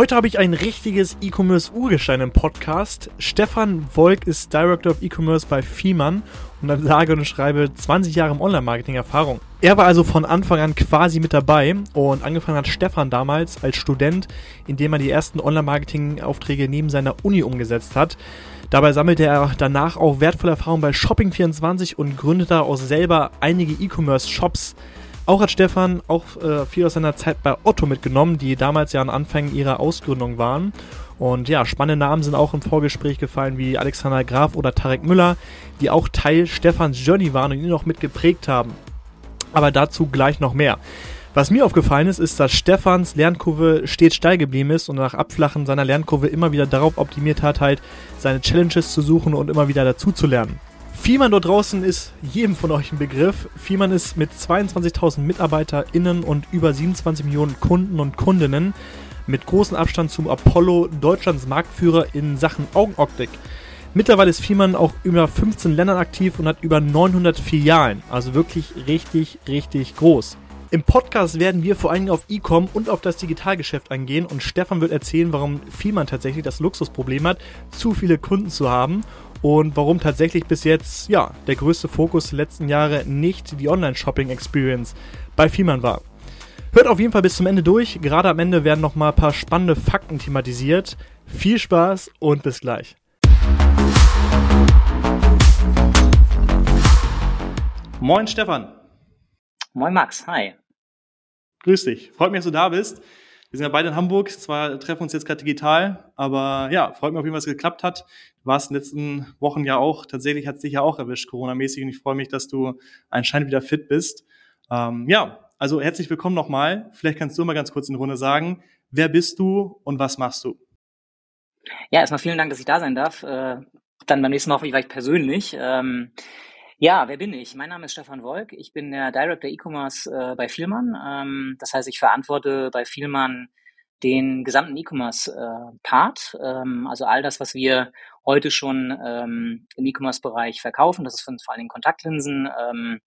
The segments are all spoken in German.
Heute habe ich ein richtiges E-Commerce-Urgestein im Podcast. Stefan Wolk ist Director of E-Commerce bei Fiemann und dann sage und schreibe 20 Jahre im Online-Marketing Erfahrung. Er war also von Anfang an quasi mit dabei und angefangen hat Stefan damals als Student, indem er die ersten Online-Marketing-Aufträge neben seiner Uni umgesetzt hat. Dabei sammelte er danach auch wertvolle Erfahrungen bei Shopping24 und gründete auch selber einige E-Commerce-Shops. Auch hat Stefan auch äh, viel aus seiner Zeit bei Otto mitgenommen, die damals ja an Anfängen ihrer Ausgründung waren. Und ja, spannende Namen sind auch im Vorgespräch gefallen, wie Alexander Graf oder Tarek Müller, die auch Teil Stefans Journey waren und ihn noch mitgeprägt haben. Aber dazu gleich noch mehr. Was mir aufgefallen ist, ist, dass Stefans Lernkurve stets steil geblieben ist und nach Abflachen seiner Lernkurve immer wieder darauf optimiert hat, halt seine Challenges zu suchen und immer wieder dazu zu lernen. Fiemann dort draußen ist jedem von euch ein Begriff. Fiemann ist mit 22.000 MitarbeiterInnen und über 27 Millionen Kunden und Kundinnen mit großem Abstand zum Apollo Deutschlands Marktführer in Sachen Augenoptik. Mittlerweile ist Fiemann auch über 15 Ländern aktiv und hat über 900 Filialen. Also wirklich richtig, richtig groß. Im Podcast werden wir vor allen Dingen auf E-Com und auf das Digitalgeschäft eingehen und Stefan wird erzählen, warum Fiemann tatsächlich das Luxusproblem hat, zu viele Kunden zu haben und warum tatsächlich bis jetzt ja der größte Fokus der letzten Jahre nicht die Online-Shopping-Experience bei Fiemann war. Hört auf jeden Fall bis zum Ende durch. Gerade am Ende werden noch mal ein paar spannende Fakten thematisiert. Viel Spaß und bis gleich. Moin Stefan. Moin Max, hi. Grüß dich. Freut mich, dass du da bist. Wir sind ja beide in Hamburg, zwar treffen uns jetzt gerade digital, aber ja, freut mich auf jeden Fall, dass es geklappt hat. Du warst in den letzten Wochen ja auch, tatsächlich hat es dich ja auch erwischt, Corona-mäßig, und ich freue mich, dass du anscheinend wieder fit bist. Ähm, ja, also herzlich willkommen nochmal. Vielleicht kannst du mal ganz kurz in Runde sagen, wer bist du und was machst du? Ja, erstmal vielen Dank, dass ich da sein darf. Äh, dann beim nächsten Mal hoffentlich persönlich. Ähm, ja, wer bin ich? Mein Name ist Stefan Wolk. Ich bin der Director E-Commerce äh, bei Vielmann. Ähm, das heißt, ich verantworte bei Vielmann den gesamten E-Commerce-Part. Äh, ähm, also all das, was wir heute schon ähm, im E-Commerce-Bereich verkaufen. Das ist vor allen Dingen Kontaktlinsen. Ähm,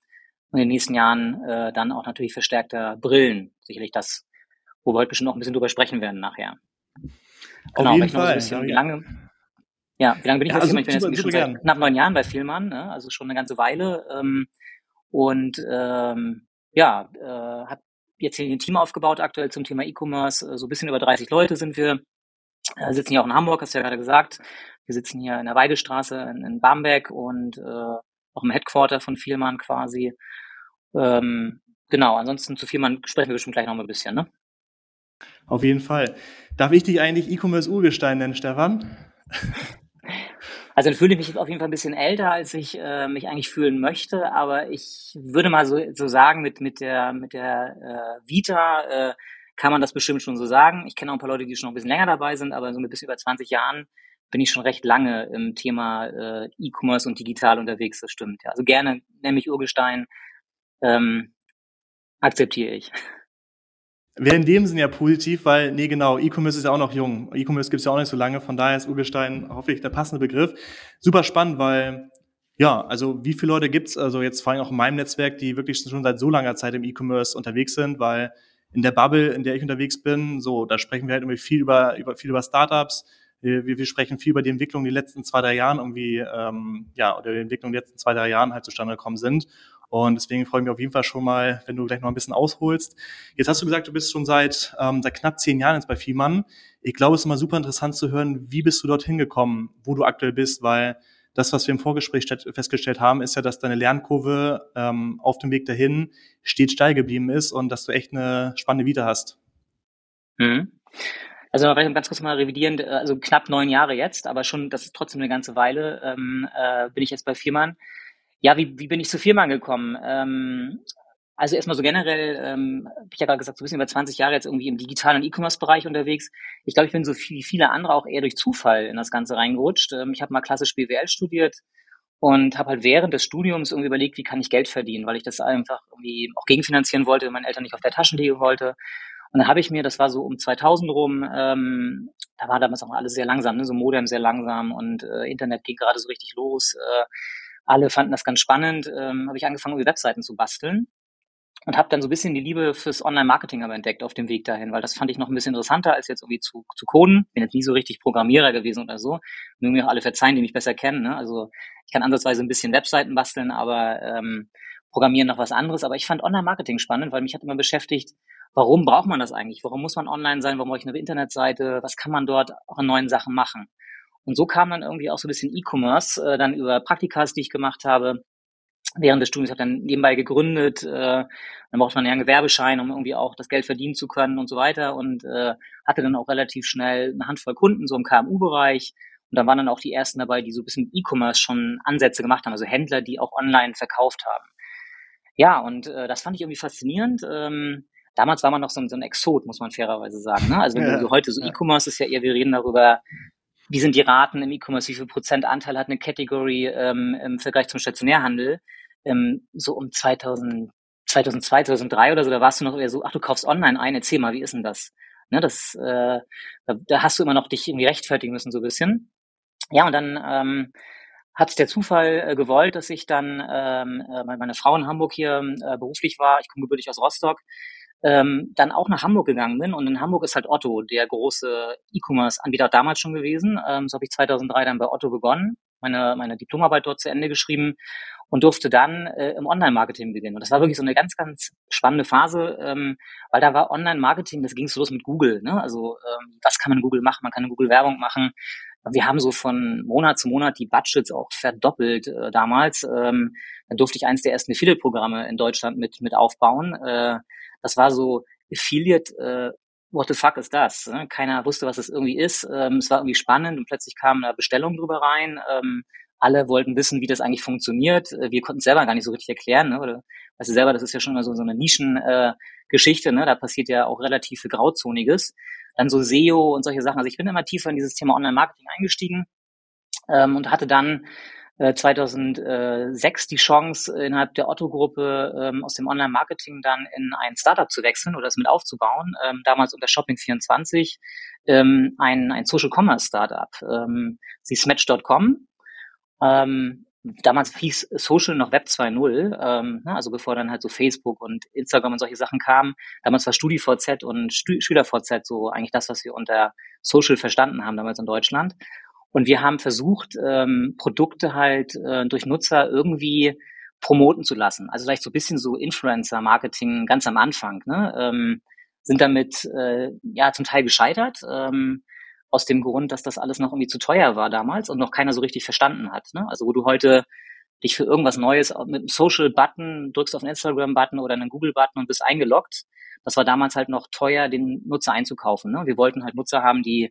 und in den nächsten Jahren äh, dann auch natürlich verstärkter Brillen. Sicherlich das, wo wir heute bestimmt noch ein bisschen drüber sprechen werden nachher. Genau, Auf jeden Fall. So bisschen, wie lange, ja, wie lange bin ich ja, bei also, Ich bin super, jetzt schon seit knapp neun Jahren bei Vielmann, ne? also schon eine ganze Weile. Ähm, und ähm, ja, äh, habe jetzt hier ein Team aufgebaut aktuell zum Thema E-Commerce. Äh, so ein bisschen über 30 Leute sind wir. Äh, sitzen hier auch in Hamburg, hast du ja gerade gesagt. Wir sitzen hier in der Weidestraße in, in Bamberg und äh, auch im Headquarter von Vielmann quasi. Ähm, genau, ansonsten zu Vielmann sprechen wir bestimmt gleich noch mal ein bisschen, ne? Auf jeden Fall. Darf ich dich eigentlich E-Commerce-Urgestein nennen, Stefan? Also dann fühle ich mich auf jeden Fall ein bisschen älter, als ich äh, mich eigentlich fühlen möchte, aber ich würde mal so, so sagen, mit, mit der, mit der äh, Vita äh, kann man das bestimmt schon so sagen. Ich kenne auch ein paar Leute, die schon ein bisschen länger dabei sind, aber so mit bis über 20 Jahren bin ich schon recht lange im Thema äh, E-Commerce und digital unterwegs, das stimmt. Ja. Also gerne nenne mich Urgestein, ähm, akzeptiere ich. Wäre in dem Sinn ja positiv, weil, nee, genau, E-Commerce ist ja auch noch jung. E-Commerce gibt es ja auch nicht so lange, von daher ist Urgestein hoffentlich der passende Begriff. Super spannend, weil, ja, also wie viele Leute gibt's, also jetzt vor allem auch in meinem Netzwerk, die wirklich schon seit so langer Zeit im E-Commerce unterwegs sind, weil in der Bubble, in der ich unterwegs bin, so, da sprechen wir halt irgendwie viel über, über viel über Startups, wir, wir sprechen viel über die Entwicklung die letzten zwei, drei Jahren irgendwie, ähm, ja, oder die Entwicklung die letzten zwei, drei Jahren halt zustande gekommen sind. Und deswegen freue ich mich auf jeden Fall schon mal, wenn du gleich noch ein bisschen ausholst. Jetzt hast du gesagt, du bist schon seit, ähm, seit knapp zehn Jahren jetzt bei Fiemann. Ich glaube, es ist immer super interessant zu hören, wie bist du dorthin gekommen, wo du aktuell bist, weil das, was wir im Vorgespräch festgestellt haben, ist ja, dass deine Lernkurve ähm, auf dem Weg dahin stets steil geblieben ist und dass du echt eine spannende Vita hast. Mhm. Also ganz kurz mal revidieren, äh, also knapp neun Jahre jetzt, aber schon, das ist trotzdem eine ganze Weile, ähm, äh, bin ich jetzt bei Firman. Ja, wie, wie bin ich zu Firma gekommen? Ähm, also erstmal so generell, ähm, habe ich ja gerade gesagt, so ein bisschen über 20 Jahre jetzt irgendwie im digitalen E-Commerce-Bereich unterwegs. Ich glaube, ich bin so wie viele andere auch eher durch Zufall in das Ganze reingerutscht. Ähm, ich habe mal klassisch BWL studiert und habe halt während des Studiums irgendwie überlegt, wie kann ich Geld verdienen, weil ich das einfach irgendwie auch gegenfinanzieren wollte, meine Eltern nicht auf der Tasche legen wollte. Und dann habe ich mir, das war so um 2000 rum, ähm, da war damals auch alles sehr langsam, ne? so Modem sehr langsam und äh, Internet ging gerade so richtig los. Äh, alle fanden das ganz spannend. Ähm, habe ich angefangen, irgendwie Webseiten zu basteln und habe dann so ein bisschen die Liebe fürs Online-Marketing aber entdeckt auf dem Weg dahin, weil das fand ich noch ein bisschen interessanter als jetzt irgendwie zu, zu coden. Bin jetzt nie so richtig Programmierer gewesen oder so. Mögen mir auch alle verzeihen, die mich besser kennen. Ne? Also ich kann ansatzweise ein bisschen Webseiten basteln, aber ähm, Programmieren noch was anderes. Aber ich fand Online-Marketing spannend, weil mich hat immer beschäftigt, warum braucht man das eigentlich? Warum muss man online sein? Warum brauche ich eine Internetseite? Was kann man dort auch an neuen Sachen machen? Und so kam dann irgendwie auch so ein bisschen E-Commerce, äh, dann über Praktikas, die ich gemacht habe, während des Studiums habe dann nebenbei gegründet. Äh, dann braucht man ja einen Gewerbeschein, um irgendwie auch das Geld verdienen zu können und so weiter. Und äh, hatte dann auch relativ schnell eine Handvoll Kunden so im KMU-Bereich. Und da waren dann auch die ersten dabei, die so ein bisschen E-Commerce schon Ansätze gemacht haben, also Händler, die auch online verkauft haben. Ja, und äh, das fand ich irgendwie faszinierend. Ähm, damals war man noch so, so ein Exot, muss man fairerweise sagen. Ne? Also wenn ja, du heute so ja. E-Commerce ist ja eher, wir reden darüber, wie sind die Raten im E-Commerce, wie viel Prozentanteil hat eine Category ähm, im Vergleich zum Stationärhandel ähm, so um 2000, 2002, 2003 oder so, da warst du noch eher so, ach, du kaufst online ein, erzähl mal, wie ist denn das? Ne, das, äh, da, da hast du immer noch dich irgendwie rechtfertigen müssen, so ein bisschen. Ja, und dann ähm, hat der Zufall äh, gewollt, dass ich dann, ähm, äh, meine Frau in Hamburg hier äh, beruflich war, ich komme gebürtig aus Rostock, ähm, dann auch nach Hamburg gegangen bin. Und in Hamburg ist halt Otto der große E-Commerce-Anbieter damals schon gewesen. Ähm, so habe ich 2003 dann bei Otto begonnen, meine, meine Diplomarbeit dort zu Ende geschrieben und durfte dann äh, im Online-Marketing beginnen. Und das war wirklich so eine ganz, ganz spannende Phase, ähm, weil da war Online-Marketing, das ging so los mit Google. Ne? Also ähm, was kann man Google machen? Man kann in Google Werbung machen. Wir haben so von Monat zu Monat die Budgets auch verdoppelt äh, damals. Ähm, dann durfte ich eins der ersten Affiliate-Programme in Deutschland mit, mit aufbauen. Äh, das war so Affiliate, äh, what the fuck ist das? Ne? Keiner wusste, was es irgendwie ist. Ähm, es war irgendwie spannend und plötzlich kam eine Bestellung drüber rein. Ähm, alle wollten wissen, wie das eigentlich funktioniert. Äh, wir konnten es selber gar nicht so richtig erklären. Ne? Oder, weißt du selber, das ist ja schon immer so, so eine Nischengeschichte. Äh, ne? Da passiert ja auch relativ viel Grauzoniges. Dann so SEO und solche Sachen. Also ich bin immer tiefer in dieses Thema Online-Marketing eingestiegen ähm, und hatte dann 2006 die Chance, innerhalb der Otto-Gruppe ähm, aus dem Online-Marketing dann in ein Startup zu wechseln oder es mit aufzubauen. Ähm, damals unter Shopping24 ähm, ein, ein Social-Commerce-Startup. Ähm, sie ist Match.com ähm, damals hieß Social noch Web 2.0, ähm, ne, also bevor dann halt so Facebook und Instagram und solche Sachen kamen. Damals war StudiVZ und Stu SchülerVZ so eigentlich das, was wir unter Social verstanden haben damals in Deutschland. Und wir haben versucht, ähm, Produkte halt äh, durch Nutzer irgendwie promoten zu lassen. Also vielleicht so ein bisschen so Influencer-Marketing ganz am Anfang. Ne? Ähm, sind damit äh, ja zum Teil gescheitert. Ähm, aus dem Grund, dass das alles noch irgendwie zu teuer war damals und noch keiner so richtig verstanden hat. Ne? Also wo du heute dich für irgendwas Neues mit einem Social-Button drückst auf einen Instagram-Button oder einen Google-Button und bist eingeloggt. Das war damals halt noch teuer, den Nutzer einzukaufen. Ne? Wir wollten halt Nutzer haben, die,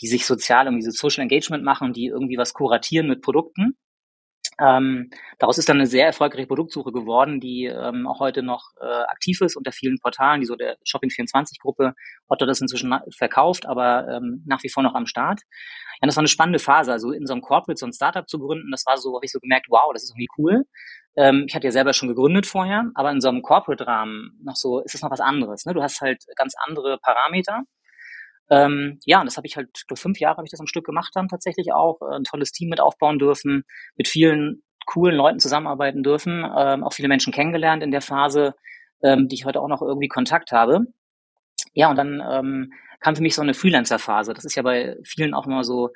die sich sozial irgendwie so Social Engagement machen, die irgendwie was kuratieren mit Produkten. Ähm, daraus ist dann eine sehr erfolgreiche Produktsuche geworden, die ähm, auch heute noch äh, aktiv ist unter vielen Portalen, die so der Shopping24-Gruppe. Otto das inzwischen verkauft, aber ähm, nach wie vor noch am Start. Ja, das war eine spannende Phase. Also in so einem Corporate so ein Startup zu gründen, das war so, habe ich so gemerkt, wow, das ist irgendwie cool. Ähm, ich hatte ja selber schon gegründet vorher, aber in so einem Corporate-Rahmen noch so ist es noch was anderes. Ne? Du hast halt ganz andere Parameter. Ähm, ja, und das habe ich halt, durch fünf Jahre habe ich das am Stück gemacht dann tatsächlich auch, äh, ein tolles Team mit aufbauen dürfen, mit vielen coolen Leuten zusammenarbeiten dürfen, ähm, auch viele Menschen kennengelernt in der Phase, ähm, die ich heute auch noch irgendwie Kontakt habe. Ja, und dann ähm, kam für mich so eine Freelancer-Phase. Das ist ja bei vielen auch immer so,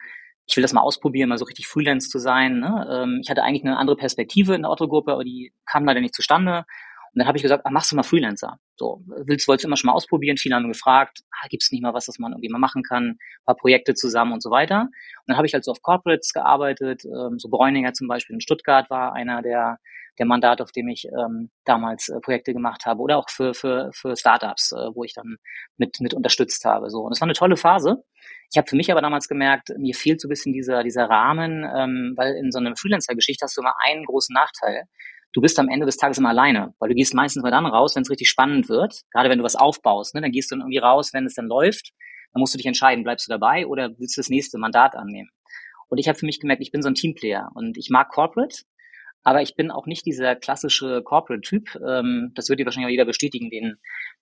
ich will das mal ausprobieren, mal so richtig Freelance zu sein. Ne? Ähm, ich hatte eigentlich eine andere Perspektive in der Otto-Gruppe, aber die kam leider nicht zustande. Und dann habe ich gesagt, ach, machst du mal Freelancer. So, willst, wolltest du immer schon mal ausprobieren? Viele haben gefragt, ah, gibt es nicht mal was, was man irgendwie mal machen kann, ein paar Projekte zusammen und so weiter. Und dann habe ich halt so auf Corporates gearbeitet, ähm, so Bräuninger zum Beispiel in Stuttgart war einer der, der Mandate, auf dem ich ähm, damals äh, Projekte gemacht habe oder auch für, für, für Startups, äh, wo ich dann mit, mit unterstützt habe. So. Und es war eine tolle Phase. Ich habe für mich aber damals gemerkt, mir fehlt so ein bisschen dieser, dieser Rahmen, ähm, weil in so einer Freelancer-Geschichte hast du immer einen großen Nachteil du bist am Ende des Tages immer alleine, weil du gehst meistens mal dann raus, wenn es richtig spannend wird, gerade wenn du was aufbaust, ne, dann gehst du dann irgendwie raus, wenn es dann läuft, dann musst du dich entscheiden, bleibst du dabei oder willst du das nächste Mandat annehmen. Und ich habe für mich gemerkt, ich bin so ein Teamplayer und ich mag Corporate, aber ich bin auch nicht dieser klassische Corporate-Typ. Ähm, das wird dir wahrscheinlich auch jeder bestätigen, den,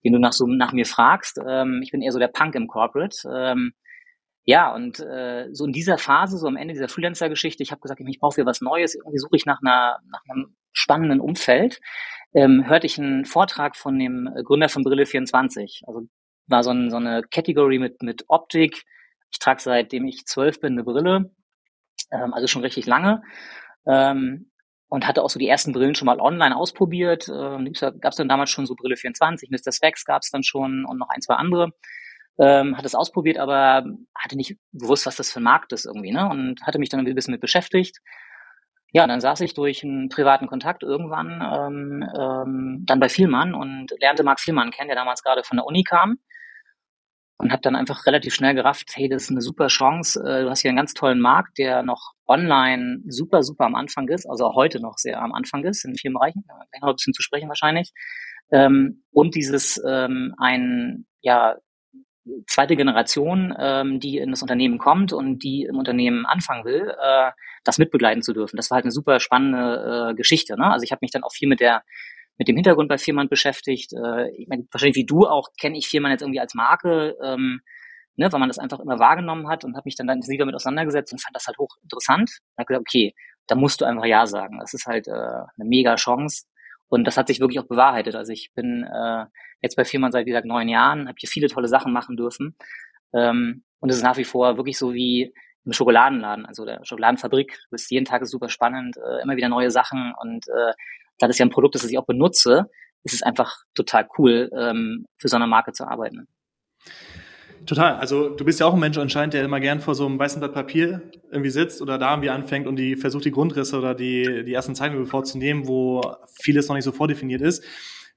den du nach so nach mir fragst. Ähm, ich bin eher so der Punk im Corporate. Ähm, ja, und äh, so in dieser Phase, so am Ende dieser Freelancer-Geschichte, ich habe gesagt, ich brauche hier was Neues, irgendwie suche ich nach einer, nach einem spannenden Umfeld. ähm, hörte ich einen Vortrag von dem Gründer von Brille24. Also war so, ein, so eine Category mit, mit Optik. Ich trage seitdem ich zwölf bin eine Brille, ähm, also schon richtig lange. Ähm, und hatte auch so die ersten Brillen schon mal online ausprobiert. Ähm, gab es dann damals schon so Brille 24, Mr. Specs gab es dann schon und noch ein, zwei andere. Ähm, hat es ausprobiert, aber hatte nicht gewusst, was das für ein Markt ist irgendwie, ne? Und hatte mich dann ein bisschen mit beschäftigt. Ja, dann saß ich durch einen privaten Kontakt irgendwann ähm, ähm, dann bei Vielmann und lernte Marc Vielmann kennen, der damals gerade von der Uni kam und habe dann einfach relativ schnell gerafft, hey, das ist eine super Chance. Äh, du hast hier einen ganz tollen Markt, der noch online super, super am Anfang ist, also auch heute noch sehr am Anfang ist, in vielen Bereichen, gleich noch ein bisschen zu sprechen wahrscheinlich. Ähm, und dieses ähm, ein, ja, zweite Generation, ähm, die in das Unternehmen kommt und die im Unternehmen anfangen will, äh, das mitbegleiten zu dürfen. Das war halt eine super spannende äh, Geschichte. Ne? Also ich habe mich dann auch viel mit der mit dem Hintergrund bei Firman beschäftigt. Äh, ich meine, wahrscheinlich wie du auch kenne ich Firman jetzt irgendwie als Marke, ähm, ne, weil man das einfach immer wahrgenommen hat und habe mich dann da intensiver mit auseinandergesetzt und fand das halt hochinteressant. Und habe gesagt, okay, da musst du einfach Ja sagen. Das ist halt äh, eine mega Chance. Und das hat sich wirklich auch bewahrheitet. Also ich bin äh, jetzt bei Firman seit, wie gesagt, neun Jahren, habe hier viele tolle Sachen machen dürfen. Ähm, und es ist nach wie vor wirklich so wie im Schokoladenladen, also der Schokoladenfabrik. Du bist jeden Tag ist super spannend, äh, immer wieder neue Sachen und äh, da das ja ein Produkt ist, das ich auch benutze, ist es einfach total cool, ähm, für so eine Marke zu arbeiten. Total. Also du bist ja auch ein Mensch anscheinend, der immer gern vor so einem weißen Blatt Papier irgendwie sitzt oder da irgendwie anfängt und die versucht, die Grundrisse oder die, die ersten Zeichnungen vorzunehmen, wo vieles noch nicht so vordefiniert ist.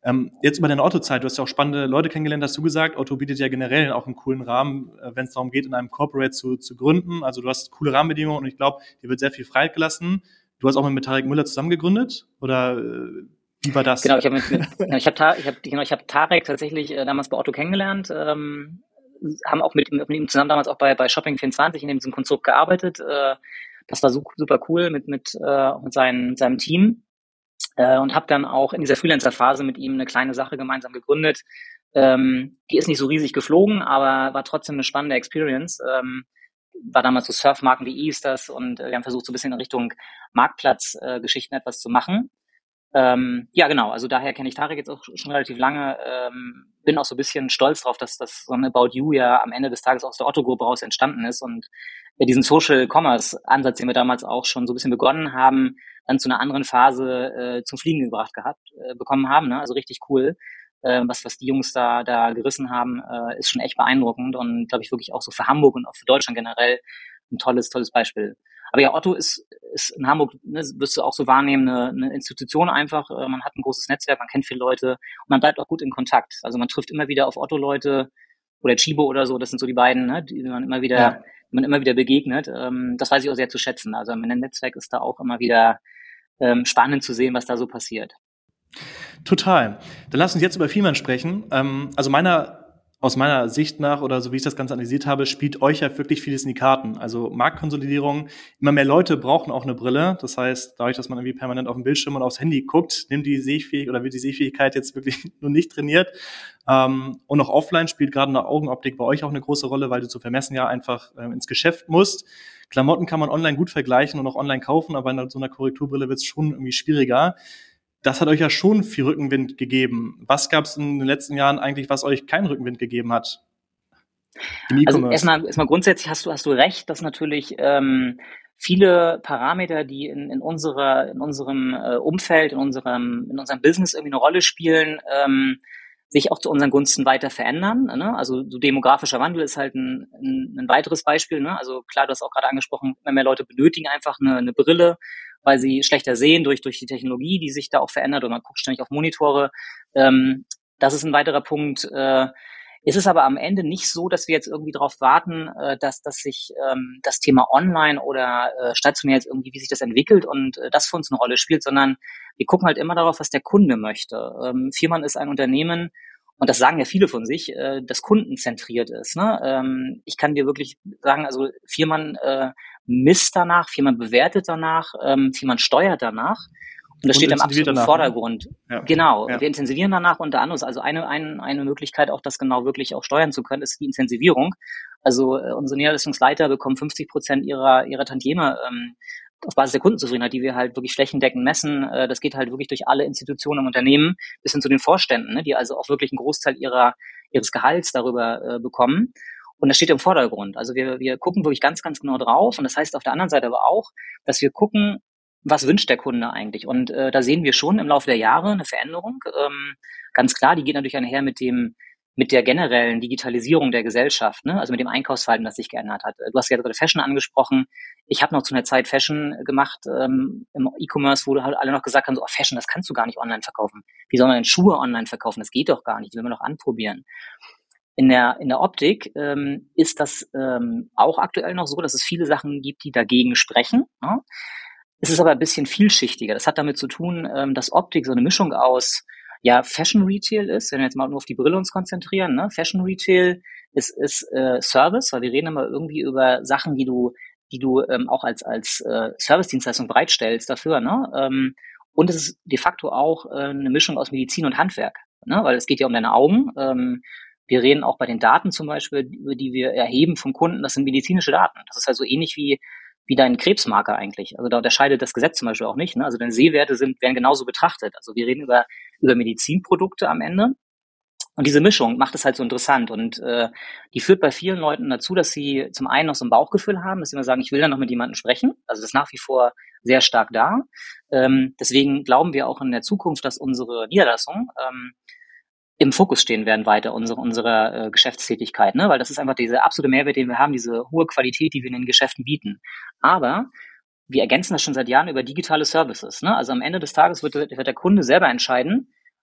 Ähm, jetzt über deine Otto-Zeit, du hast ja auch spannende Leute kennengelernt, hast du gesagt. Otto bietet ja generell auch einen coolen Rahmen, äh, wenn es darum geht, in einem Corporate zu, zu gründen. Also du hast coole Rahmenbedingungen und ich glaube, dir wird sehr viel Freiheit gelassen. Du hast auch mit Tarek Müller zusammen gegründet oder äh, wie war das? Genau, ich habe ich habe ich hab, genau, ich hab Tarek tatsächlich äh, damals bei Otto kennengelernt, ähm, haben auch mit, mit ihm zusammen damals auch bei, bei Shopping24 in diesem Konstrukt gearbeitet. Äh, das war super, cool mit, mit, äh, mit seinem, seinem Team äh, und habe dann auch in dieser Freelancer-Phase mit ihm eine kleine Sache gemeinsam gegründet. Ähm, die ist nicht so riesig geflogen, aber war trotzdem eine spannende Experience. Ähm, war damals so Surfmarken wie Easters und äh, wir haben versucht, so ein bisschen in Richtung Marktplatzgeschichten äh, etwas zu machen. Ähm, ja, genau. Also daher kenne ich Tarek jetzt auch schon relativ lange. Ähm, bin auch so ein bisschen stolz drauf, dass das so ein About You ja am Ende des Tages aus der Otto-Gruppe raus entstanden ist und wir diesen Social Commerce-Ansatz, den wir damals auch schon so ein bisschen begonnen haben, dann zu einer anderen Phase äh, zum Fliegen gebracht gehabt, äh, bekommen haben. Ne? Also richtig cool äh, was, was die Jungs da, da gerissen haben, äh, ist schon echt beeindruckend und glaube ich wirklich auch so für Hamburg und auch für Deutschland generell ein tolles, tolles Beispiel. Aber ja, Otto ist, ist in Hamburg, ne, wirst du auch so wahrnehmen, eine, eine Institution einfach. Äh, man hat ein großes Netzwerk, man kennt viele Leute und man bleibt auch gut in Kontakt. Also man trifft immer wieder auf Otto-Leute oder Chibo oder so, das sind so die beiden, ne, die man immer wieder, ja. man immer wieder begegnet. Ähm, das weiß ich auch sehr zu schätzen. Also mein Netzwerk ist da auch immer wieder ähm, spannend zu sehen, was da so passiert. Total. Dann lass uns jetzt über Vielmann sprechen. Ähm, also meiner aus meiner Sicht nach oder so wie ich das Ganze analysiert habe, spielt euch ja wirklich vieles in die Karten. Also Marktkonsolidierung, immer mehr Leute brauchen auch eine Brille. Das heißt, dadurch, dass man irgendwie permanent auf dem Bildschirm und aufs Handy guckt, nimmt die Sehfähigkeit oder wird die Sehfähigkeit jetzt wirklich nur nicht trainiert. Ähm, und auch offline spielt gerade eine Augenoptik bei euch auch eine große Rolle, weil du zu vermessen ja einfach äh, ins Geschäft musst. Klamotten kann man online gut vergleichen und auch online kaufen, aber in so einer Korrekturbrille wird es schon irgendwie schwieriger das hat euch ja schon viel Rückenwind gegeben. Was gab es in den letzten Jahren eigentlich, was euch keinen Rückenwind gegeben hat? Also erstmal, erstmal grundsätzlich hast du, hast du recht, dass natürlich ähm, viele Parameter, die in, in, unserer, in unserem äh, Umfeld, in unserem, in unserem Business irgendwie eine Rolle spielen, ähm, sich auch zu unseren Gunsten weiter verändern. Ne? Also so demografischer Wandel ist halt ein, ein, ein weiteres Beispiel. Ne? Also klar, du hast auch gerade angesprochen, immer mehr Leute benötigen einfach eine, eine Brille weil sie schlechter sehen durch, durch die Technologie, die sich da auch verändert und man guckt ständig auf Monitore. Ähm, das ist ein weiterer Punkt. Äh, ist es aber am Ende nicht so, dass wir jetzt irgendwie darauf warten, äh, dass, dass sich ähm, das Thema online oder äh, stationär jetzt irgendwie, wie sich das entwickelt und äh, das für uns eine Rolle spielt, sondern wir gucken halt immer darauf, was der Kunde möchte. Ähm, Firman ist ein Unternehmen, und das sagen ja viele von sich, äh, das kundenzentriert ist. Ne? Ähm, ich kann dir wirklich sagen, also Firman äh, misst danach, Firman bewertet danach, ähm, Firman steuert danach. Und das und steht am absoluten danach, ne? Vordergrund. Ja. Genau. Ja. Wir intensivieren danach unter anderem. Also eine, eine, eine Möglichkeit, auch das genau wirklich auch steuern zu können, ist die Intensivierung. Also äh, unsere Niederlassungsleiter bekommen 50 Prozent ihrer, ihrer Tantieme ähm, auf Basis der Kundenzufriedenheit, die wir halt wirklich flächendeckend messen. Äh, das geht halt wirklich durch alle Institutionen im Unternehmen bis hin zu den Vorständen, ne, die also auch wirklich einen Großteil ihrer, ihres Gehalts darüber äh, bekommen. Und das steht im Vordergrund. Also wir, wir gucken wirklich ganz, ganz genau drauf. Und das heißt auf der anderen Seite aber auch, dass wir gucken, was wünscht der Kunde eigentlich? Und äh, da sehen wir schon im Laufe der Jahre eine Veränderung. Ähm, ganz klar, die geht natürlich einher mit dem mit der generellen Digitalisierung der Gesellschaft, ne? also mit dem Einkaufsverhalten, das sich geändert hat. Du hast ja gerade Fashion angesprochen. Ich habe noch zu einer Zeit Fashion gemacht ähm, im E-Commerce, wo halt alle noch gesagt haben, so, oh, Fashion, das kannst du gar nicht online verkaufen. Wie soll man denn Schuhe online verkaufen? Das geht doch gar nicht, die will man doch anprobieren. In der, in der Optik ähm, ist das ähm, auch aktuell noch so, dass es viele Sachen gibt, die dagegen sprechen. Ne? Es ist aber ein bisschen vielschichtiger. Das hat damit zu tun, ähm, dass Optik so eine Mischung aus ja Fashion Retail ist, wenn wir jetzt mal nur auf die Brille uns konzentrieren, ne? Fashion Retail ist, ist äh, Service, weil wir reden immer irgendwie über Sachen, die du, die du ähm, auch als, als äh, Service-Dienstleistung bereitstellst dafür, ne? Ähm, und es ist de facto auch äh, eine Mischung aus Medizin und Handwerk, ne? weil es geht ja um deine Augen. Ähm, wir reden auch bei den Daten zum Beispiel, über die wir erheben vom Kunden, das sind medizinische Daten. Das ist also ähnlich wie wie dein Krebsmarker eigentlich. Also da unterscheidet das Gesetz zum Beispiel auch nicht. Ne? Also deine Sehwerte sind, werden genauso betrachtet. Also wir reden über, über Medizinprodukte am Ende. Und diese Mischung macht es halt so interessant und äh, die führt bei vielen Leuten dazu, dass sie zum einen noch so ein Bauchgefühl haben, dass sie immer sagen, ich will da noch mit jemandem sprechen. Also das ist nach wie vor sehr stark da. Ähm, deswegen glauben wir auch in der Zukunft, dass unsere Niederlassung ähm, im Fokus stehen werden weiter unsere, unserer äh, Geschäftstätigkeit, ne? weil das ist einfach dieser absolute Mehrwert, den wir haben, diese hohe Qualität, die wir in den Geschäften bieten. Aber wir ergänzen das schon seit Jahren über digitale Services. Ne? Also am Ende des Tages wird, wird der Kunde selber entscheiden,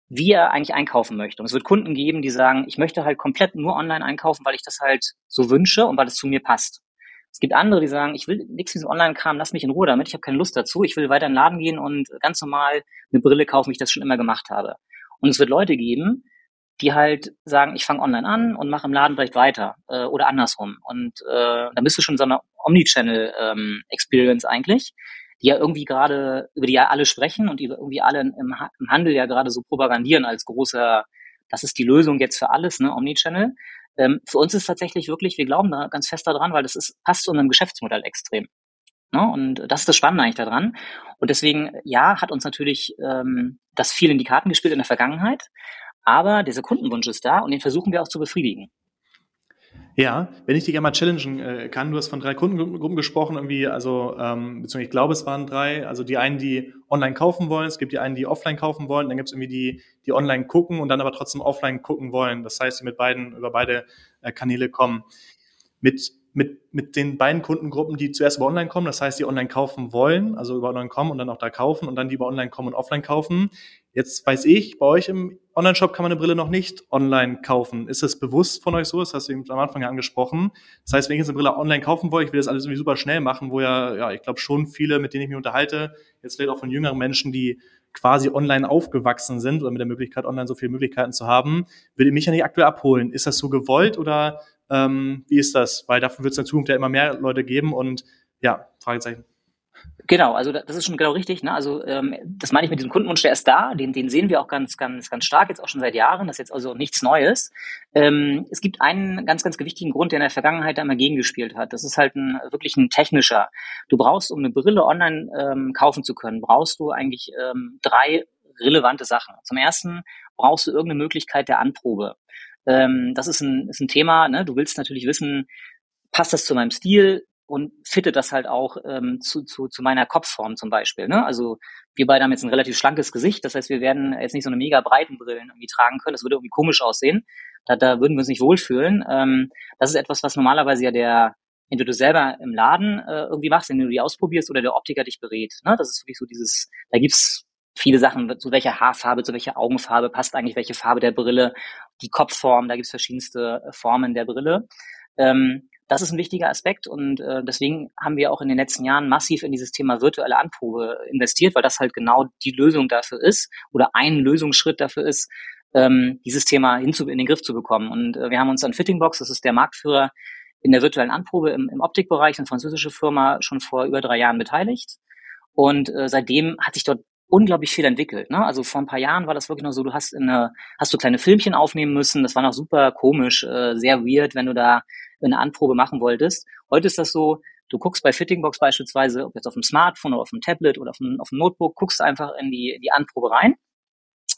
wie er eigentlich einkaufen möchte. Und es wird Kunden geben, die sagen, ich möchte halt komplett nur online einkaufen, weil ich das halt so wünsche und weil es zu mir passt. Es gibt andere, die sagen, ich will nichts diesem Online-Kram, lass mich in Ruhe damit, ich habe keine Lust dazu, ich will weiter in den Laden gehen und ganz normal eine Brille kaufen, wie ich das schon immer gemacht habe. Und es wird Leute geben, die halt sagen, ich fange online an und mache im Laden vielleicht weiter äh, oder andersrum. Und äh, dann bist du schon so eine Omnichannel-Experience ähm, eigentlich, die ja irgendwie gerade, über die ja alle sprechen und die irgendwie alle im, im Handel ja gerade so propagandieren als großer, das ist die Lösung jetzt für alles, ne, Omnichannel. Ähm, für uns ist tatsächlich wirklich, wir glauben da ganz fest daran, weil das ist, passt zu unserem Geschäftsmodell extrem. Ne? Und das ist das Spannende eigentlich daran. Und deswegen, ja, hat uns natürlich ähm, das viel in die Karten gespielt in der Vergangenheit. Aber dieser Kundenwunsch ist da und den versuchen wir auch zu befriedigen. Ja, wenn ich dich einmal challengen äh, kann, du hast von drei Kundengruppen gesprochen, irgendwie, also ähm, beziehungsweise ich glaube, es waren drei, also die einen, die online kaufen wollen, es gibt die einen, die offline kaufen wollen, dann gibt es irgendwie die, die online gucken und dann aber trotzdem offline gucken wollen. Das heißt, die mit beiden, über beide äh, Kanäle kommen. Mit mit, mit den beiden Kundengruppen, die zuerst über online kommen, das heißt, die online kaufen wollen, also über online kommen und dann auch da kaufen und dann die über online kommen und offline kaufen. Jetzt weiß ich, bei euch im Online-Shop kann man eine Brille noch nicht online kaufen. Ist das bewusst von euch so? Das hast du eben am Anfang ja angesprochen. Das heißt, wenn ich jetzt eine Brille online kaufen wollte, ich will das alles irgendwie super schnell machen, wo ja, ja, ich glaube schon viele, mit denen ich mich unterhalte, jetzt vielleicht auch von jüngeren Menschen, die quasi online aufgewachsen sind oder mit der Möglichkeit, online so viele Möglichkeiten zu haben, würde mich ja nicht aktuell abholen. Ist das so gewollt oder ähm, wie ist das? Weil dafür wird es in der Zukunft ja immer mehr Leute geben und ja, Fragezeichen. Genau, also das ist schon genau richtig. Ne? Also ähm, das meine ich mit diesem Kundenwunsch, der ist da, den, den sehen wir auch ganz, ganz, ganz stark jetzt auch schon seit Jahren. Das ist jetzt also nichts Neues. Ähm, es gibt einen ganz, ganz gewichtigen Grund, der in der Vergangenheit da immer gegengespielt hat. Das ist halt ein wirklich ein technischer. Du brauchst, um eine Brille online ähm, kaufen zu können, brauchst du eigentlich ähm, drei relevante Sachen. Zum ersten brauchst du irgendeine Möglichkeit der Anprobe. Ähm, das ist ein, ist ein Thema, ne? du willst natürlich wissen, passt das zu meinem Stil und fittet das halt auch ähm, zu, zu, zu meiner Kopfform zum Beispiel. Ne? Also wir beide haben jetzt ein relativ schlankes Gesicht, das heißt, wir werden jetzt nicht so eine mega breiten Brillen irgendwie tragen können, das würde irgendwie komisch aussehen, da, da würden wir uns nicht wohlfühlen. Ähm, das ist etwas, was normalerweise ja der, entweder du selber im Laden äh, irgendwie machst, wenn du die ausprobierst oder der Optiker dich berät. Ne? Das ist wirklich so dieses, da gibt's viele Sachen, zu welcher Haarfarbe, zu welcher Augenfarbe passt eigentlich welche Farbe der Brille, die Kopfform, da gibt es verschiedenste äh, Formen der Brille. Ähm, das ist ein wichtiger Aspekt und äh, deswegen haben wir auch in den letzten Jahren massiv in dieses Thema virtuelle Anprobe investiert, weil das halt genau die Lösung dafür ist oder ein Lösungsschritt dafür ist, ähm, dieses Thema hinzu in den Griff zu bekommen. Und äh, wir haben uns an Fittingbox, das ist der Marktführer in der virtuellen Anprobe im, im Optikbereich, eine französische Firma, schon vor über drei Jahren beteiligt. Und äh, seitdem hat sich dort unglaublich viel entwickelt. Ne? Also vor ein paar Jahren war das wirklich noch so, du hast eine, hast du kleine Filmchen aufnehmen müssen, das war noch super komisch, äh, sehr weird, wenn du da eine Anprobe machen wolltest. Heute ist das so, Du guckst bei Fittingbox beispielsweise, ob jetzt auf dem Smartphone oder auf dem Tablet oder auf dem, auf dem Notebook, guckst einfach in die, in die Anprobe rein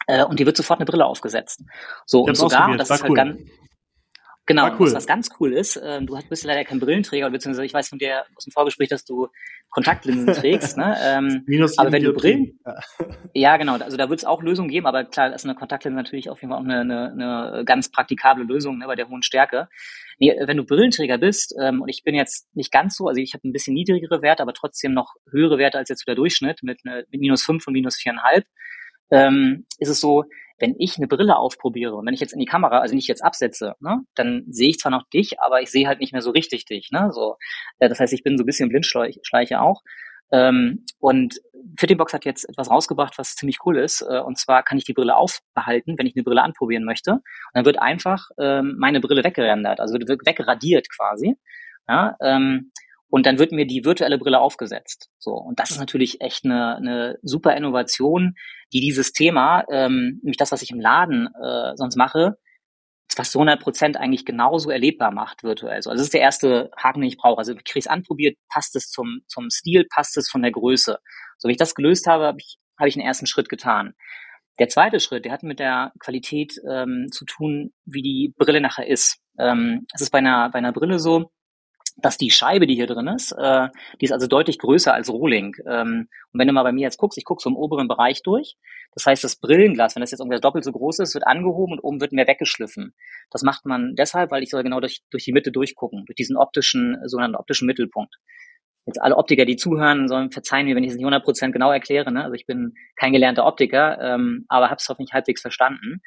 äh, und dir wird sofort eine Brille aufgesetzt. So, und sogar, das ist halt cool. ganz, Genau, cool. was, was ganz cool ist, äh, du bist leider kein Brillenträger, beziehungsweise ich weiß von dir aus dem Vorgespräch, dass du Kontaktlinsen trägst. Ne? Ähm, Minus aber wenn du Brillen, ja. genau, also da wird es auch Lösungen geben, aber klar, ist eine Kontaktlinse natürlich auf jeden Fall auch eine, eine, eine ganz praktikable Lösung ne, bei der hohen Stärke. Nee, wenn du Brillenträger bist, ähm, und ich bin jetzt nicht ganz so, also ich habe ein bisschen niedrigere Werte, aber trotzdem noch höhere Werte als jetzt der Durchschnitt mit, ne, mit minus fünf und minus viereinhalb, ähm, ist es so, wenn ich eine Brille aufprobiere und wenn ich jetzt in die Kamera, also nicht jetzt absetze, ne, dann sehe ich zwar noch dich, aber ich sehe halt nicht mehr so richtig dich. Ne, so, äh, das heißt, ich bin so ein bisschen Blindschleiche auch. Ähm, und Fittingbox hat jetzt etwas rausgebracht, was ziemlich cool ist. Äh, und zwar kann ich die Brille aufbehalten, wenn ich eine Brille anprobieren möchte. Und dann wird einfach ähm, meine Brille weggerendert, also wird wegradiert quasi. Ja, ähm, und dann wird mir die virtuelle Brille aufgesetzt. So und das ist natürlich echt eine, eine super Innovation, die dieses Thema, ähm, nämlich das, was ich im Laden äh, sonst mache, fast zu 100 Prozent eigentlich genauso erlebbar macht virtuell. Also das ist der erste Haken, den ich brauche. Also ich kriege es anprobiert, passt es zum zum Stil, passt es von der Größe. So wie ich das gelöst habe, habe ich habe ich einen ersten Schritt getan. Der zweite Schritt, der hat mit der Qualität ähm, zu tun, wie die Brille nachher ist. Ähm, es ist bei einer bei einer Brille so, dass die Scheibe, die hier drin ist, äh, die ist also deutlich größer als Rohling. Ähm, und wenn du mal bei mir jetzt guckst, ich gucke so im oberen Bereich durch. Das heißt, das Brillenglas, wenn das jetzt ungefähr doppelt so groß ist, wird angehoben und oben wird mehr weggeschliffen. Das macht man deshalb, weil ich soll genau durch, durch die Mitte durchgucken, durch diesen optischen, sogenannten optischen Mittelpunkt. Jetzt alle Optiker, die zuhören, sollen verzeihen mir, wenn ich es nicht 100% genau erkläre. Ne? Also ich bin kein gelernter Optiker, ähm, aber habe es hoffentlich halbwegs verstanden.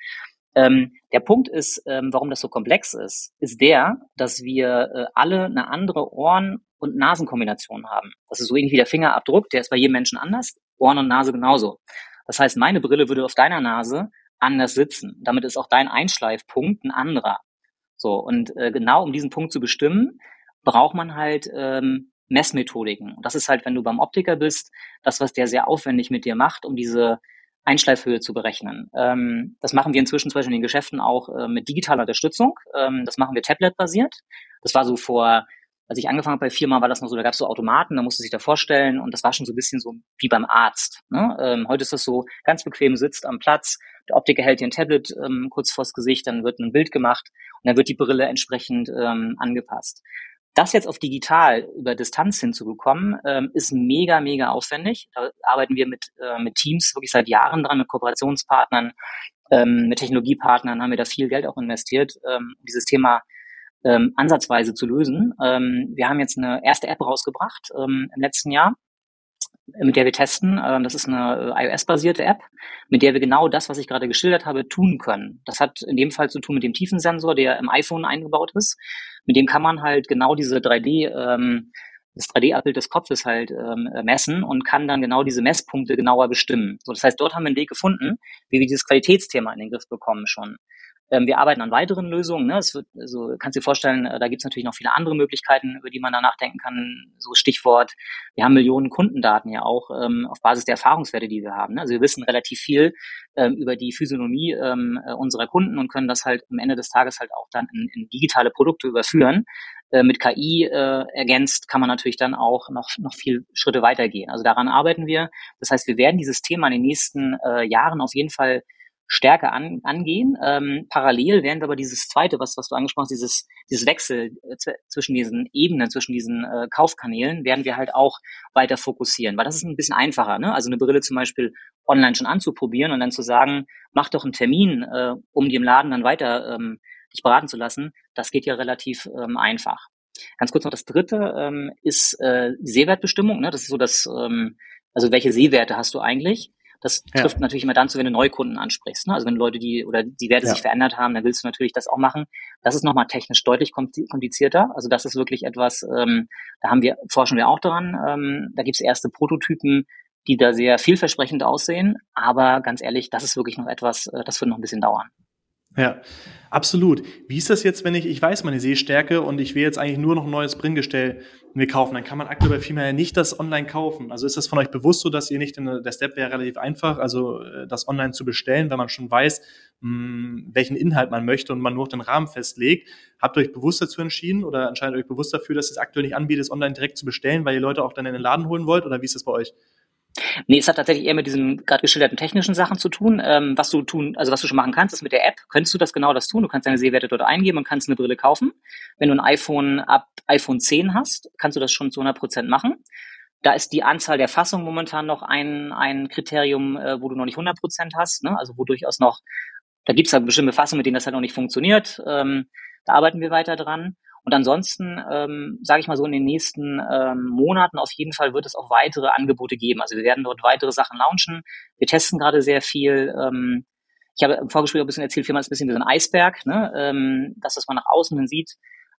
Ähm, der Punkt ist, ähm, warum das so komplex ist, ist der, dass wir äh, alle eine andere Ohren- und Nasenkombination haben. Das ist so ähnlich wie der Fingerabdruck, der ist bei jedem Menschen anders, Ohren und Nase genauso. Das heißt, meine Brille würde auf deiner Nase anders sitzen. Damit ist auch dein Einschleifpunkt ein anderer. So, und äh, genau um diesen Punkt zu bestimmen, braucht man halt ähm, Messmethodiken. Und das ist halt, wenn du beim Optiker bist, das, was der sehr aufwendig mit dir macht, um diese Einschleifhöhe zu berechnen. Ähm, das machen wir inzwischen zum Beispiel in den Geschäften auch äh, mit digitaler Unterstützung. Ähm, das machen wir tablet-basiert. Das war so vor, als ich angefangen habe bei Firma, war das noch so, da gab es so Automaten, da musste sich da vorstellen und das war schon so ein bisschen so wie beim Arzt. Ne? Ähm, heute ist das so ganz bequem, sitzt am Platz, der Optiker hält dir ein Tablet ähm, kurz vors Gesicht, dann wird ein Bild gemacht und dann wird die Brille entsprechend ähm, angepasst. Das jetzt auf digital über Distanz hinzubekommen, ähm, ist mega, mega aufwendig. Da arbeiten wir mit, äh, mit Teams wirklich seit Jahren dran, mit Kooperationspartnern, ähm, mit Technologiepartnern haben wir da viel Geld auch investiert, ähm, dieses Thema ähm, ansatzweise zu lösen. Ähm, wir haben jetzt eine erste App rausgebracht ähm, im letzten Jahr, mit der wir testen. Ähm, das ist eine äh, iOS-basierte App, mit der wir genau das, was ich gerade geschildert habe, tun können. Das hat in dem Fall zu tun mit dem Tiefensensor, der im iPhone eingebaut ist. Mit dem kann man halt genau diese 3D, ähm, das 3D-Abbild des Kopfes halt ähm, messen und kann dann genau diese Messpunkte genauer bestimmen. So, das heißt, dort haben wir einen Weg gefunden, wie wir dieses Qualitätsthema in den Griff bekommen schon. Ähm, wir arbeiten an weiteren Lösungen. Ne? Es wird, also kannst dir vorstellen, äh, da gibt es natürlich noch viele andere Möglichkeiten, über die man da nachdenken kann. So Stichwort, wir haben Millionen Kundendaten ja auch ähm, auf Basis der Erfahrungswerte, die wir haben. Ne? Also wir wissen relativ viel ähm, über die Physiognomie ähm, äh, unserer Kunden und können das halt am Ende des Tages halt auch dann in, in digitale Produkte überführen. Äh, mit KI äh, ergänzt kann man natürlich dann auch noch, noch viel Schritte weitergehen. Also daran arbeiten wir. Das heißt, wir werden dieses Thema in den nächsten äh, Jahren auf jeden Fall stärker an, angehen. Ähm, parallel werden wir aber dieses zweite, was, was du angesprochen hast, dieses, dieses Wechsel äh, zwischen diesen Ebenen, zwischen diesen äh, Kaufkanälen, werden wir halt auch weiter fokussieren, weil das ist ein bisschen einfacher. Ne? Also eine Brille zum Beispiel online schon anzuprobieren und dann zu sagen, mach doch einen Termin, äh, um die im Laden dann weiter ähm, dich beraten zu lassen, das geht ja relativ ähm, einfach. Ganz kurz noch das dritte ähm, ist äh, die Sehwertbestimmung. Ne? Das ist so das, ähm, also welche Sehwerte hast du eigentlich? Das trifft ja. natürlich immer dann zu, wenn du Neukunden ansprichst. Ne? Also wenn Leute, die oder die Werte ja. sich verändert haben, dann willst du natürlich das auch machen. Das ist nochmal technisch deutlich komplizierter. Also das ist wirklich etwas, ähm, da haben wir, forschen wir auch dran. Ähm, da gibt es erste Prototypen, die da sehr vielversprechend aussehen. Aber ganz ehrlich, das ist wirklich noch etwas, äh, das wird noch ein bisschen dauern. Ja, absolut. Wie ist das jetzt, wenn ich, ich weiß meine Sehstärke und ich will jetzt eigentlich nur noch ein neues Bringgestell mir kaufen, dann kann man aktuell bei ja nicht das online kaufen. Also ist das von euch bewusst so, dass ihr nicht, in, der Step wäre relativ einfach, also äh, das online zu bestellen, wenn man schon weiß, mh, hm, welchen Inhalt man möchte und man nur den Rahmen festlegt. Habt ihr euch bewusst dazu entschieden oder entscheidet euch bewusst dafür, dass ihr es aktuell nicht anbietet, es online direkt zu bestellen, weil ihr Leute auch dann in den Laden holen wollt oder wie ist das bei euch? Nee, es hat tatsächlich eher mit diesen gerade geschilderten technischen Sachen zu tun. Ähm, was du tun, also was du schon machen kannst, ist mit der App, könntest du das genau das tun. Du kannst deine Sehwerte dort eingeben und kannst eine Brille kaufen. Wenn du ein iPhone ab iPhone 10 hast, kannst du das schon zu 100 Prozent machen. Da ist die Anzahl der Fassungen momentan noch ein, ein Kriterium, äh, wo du noch nicht 100 Prozent hast. Ne? Also wo durchaus noch, da gibt es halt bestimmte Fassungen, mit denen das halt noch nicht funktioniert. Ähm, da arbeiten wir weiter dran. Und ansonsten, ähm, sage ich mal so, in den nächsten ähm, Monaten auf jeden Fall wird es auch weitere Angebote geben. Also wir werden dort weitere Sachen launchen. Wir testen gerade sehr viel. Ähm, ich habe im Vorgespräch ein bisschen erzählt, Firma ist ein bisschen wie so ein Eisberg, ne? ähm, das, was man nach außen hin sieht.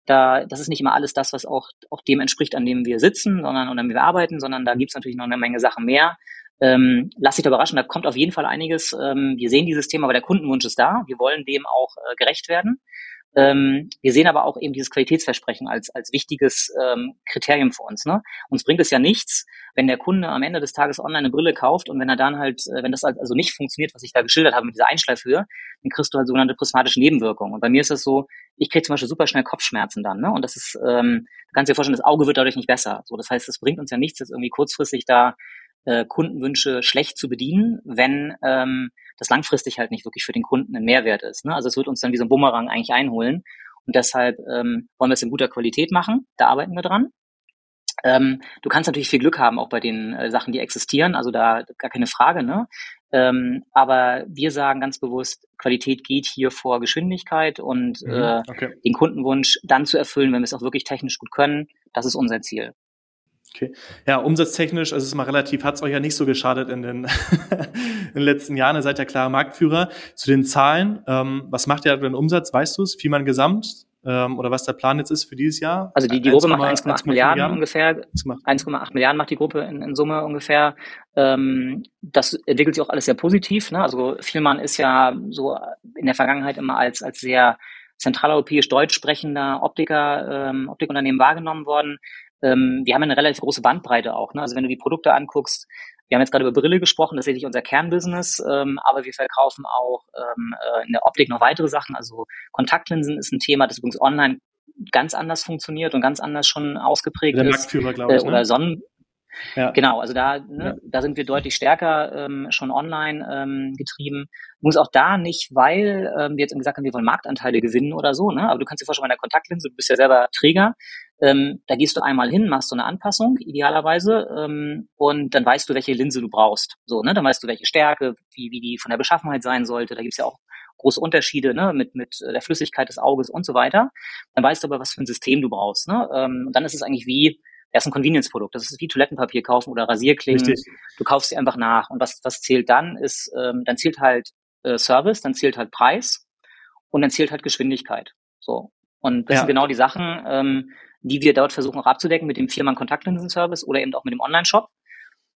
Da, das ist nicht immer alles das, was auch, auch dem entspricht, an dem wir sitzen sondern, an dem wir arbeiten, sondern da gibt's natürlich noch eine Menge Sachen mehr. Ähm, lass dich da überraschen, da kommt auf jeden Fall einiges. Ähm, wir sehen dieses Thema, aber der Kundenwunsch ist da. Wir wollen dem auch äh, gerecht werden. Ähm, wir sehen aber auch eben dieses Qualitätsversprechen als, als wichtiges ähm, Kriterium für uns. Ne? Uns bringt es ja nichts, wenn der Kunde am Ende des Tages online eine Brille kauft und wenn er dann halt, äh, wenn das halt also nicht funktioniert, was ich da geschildert habe mit dieser Einschleifhöhe, dann kriegst du halt sogenannte prismatische Nebenwirkungen. Und bei mir ist das so, ich kriege zum Beispiel super schnell Kopfschmerzen dann. Ne? Und das ist, ähm, du kannst dir vorstellen, das Auge wird dadurch nicht besser. So, das heißt, es bringt uns ja nichts, jetzt irgendwie kurzfristig da äh, Kundenwünsche schlecht zu bedienen, wenn ähm, das langfristig halt nicht wirklich für den Kunden ein Mehrwert ist. Ne? Also es wird uns dann wie so ein Bumerang eigentlich einholen. Und deshalb ähm, wollen wir es in guter Qualität machen. Da arbeiten wir dran. Ähm, du kannst natürlich viel Glück haben, auch bei den äh, Sachen, die existieren. Also da gar keine Frage. Ne? Ähm, aber wir sagen ganz bewusst, Qualität geht hier vor Geschwindigkeit und mhm, äh, okay. den Kundenwunsch dann zu erfüllen, wenn wir es auch wirklich technisch gut können. Das ist unser Ziel. Okay. Ja, umsatztechnisch, also es ist mal relativ, hat es euch ja nicht so geschadet in den, in den letzten Jahren. Ihr seid ja klarer Marktführer. Zu den Zahlen, ähm, was macht ihr denn Umsatz? Weißt du es? Wie man gesamt? Ähm, oder was der Plan jetzt ist für dieses Jahr? Also die, die Gruppe macht 1,8 Milliarden, Milliarden ungefähr. 1,8 Milliarden macht die Gruppe in, in Summe ungefähr. Ähm, das entwickelt sich auch alles sehr positiv. Ne? Also Vielmann ist ja so in der Vergangenheit immer als, als sehr zentraleuropäisch deutsch sprechender Optiker, ähm, Optikunternehmen wahrgenommen worden ähm, wir haben eine relativ große Bandbreite auch. Ne? Also wenn du die Produkte anguckst, wir haben jetzt gerade über Brille gesprochen, das ist wirklich unser Kernbusiness, ähm, aber wir verkaufen auch ähm, äh, in der Optik noch weitere Sachen. Also Kontaktlinsen ist ein Thema, das übrigens online ganz anders funktioniert und ganz anders schon ausgeprägt der ist. Marktführer, glaube ich. Äh, oder ne? Sonnen, ja. Genau, also da, ne, ja. da sind wir deutlich stärker ähm, schon online ähm, getrieben. Muss auch da nicht, weil ähm, wir jetzt gesagt haben, wir wollen Marktanteile gewinnen oder so, ne? Aber du kannst dir vorstellen, bei der Kontaktlinse, du bist ja selber Träger, ähm, da gehst du einmal hin, machst so eine Anpassung, idealerweise, ähm, und dann weißt du, welche Linse du brauchst. So, ne? Dann weißt du, welche Stärke, wie, wie die von der Beschaffenheit sein sollte. Da gibt's ja auch große Unterschiede ne? mit, mit der Flüssigkeit des Auges und so weiter. Dann weißt du aber, was für ein System du brauchst. Ne? Ähm, und dann ist es eigentlich wie, das ist ein Convenience-Produkt. Das ist wie Toilettenpapier kaufen oder Rasierklingen. Richtig. Du kaufst sie einfach nach. Und was, was zählt dann, ist, ähm, dann zählt halt äh, Service, dann zählt halt Preis und dann zählt halt Geschwindigkeit. So. Und das ja. sind genau die Sachen, ähm, die wir dort versuchen auch abzudecken mit dem Firman Kontaktlinsen-Service oder eben auch mit dem Online-Shop.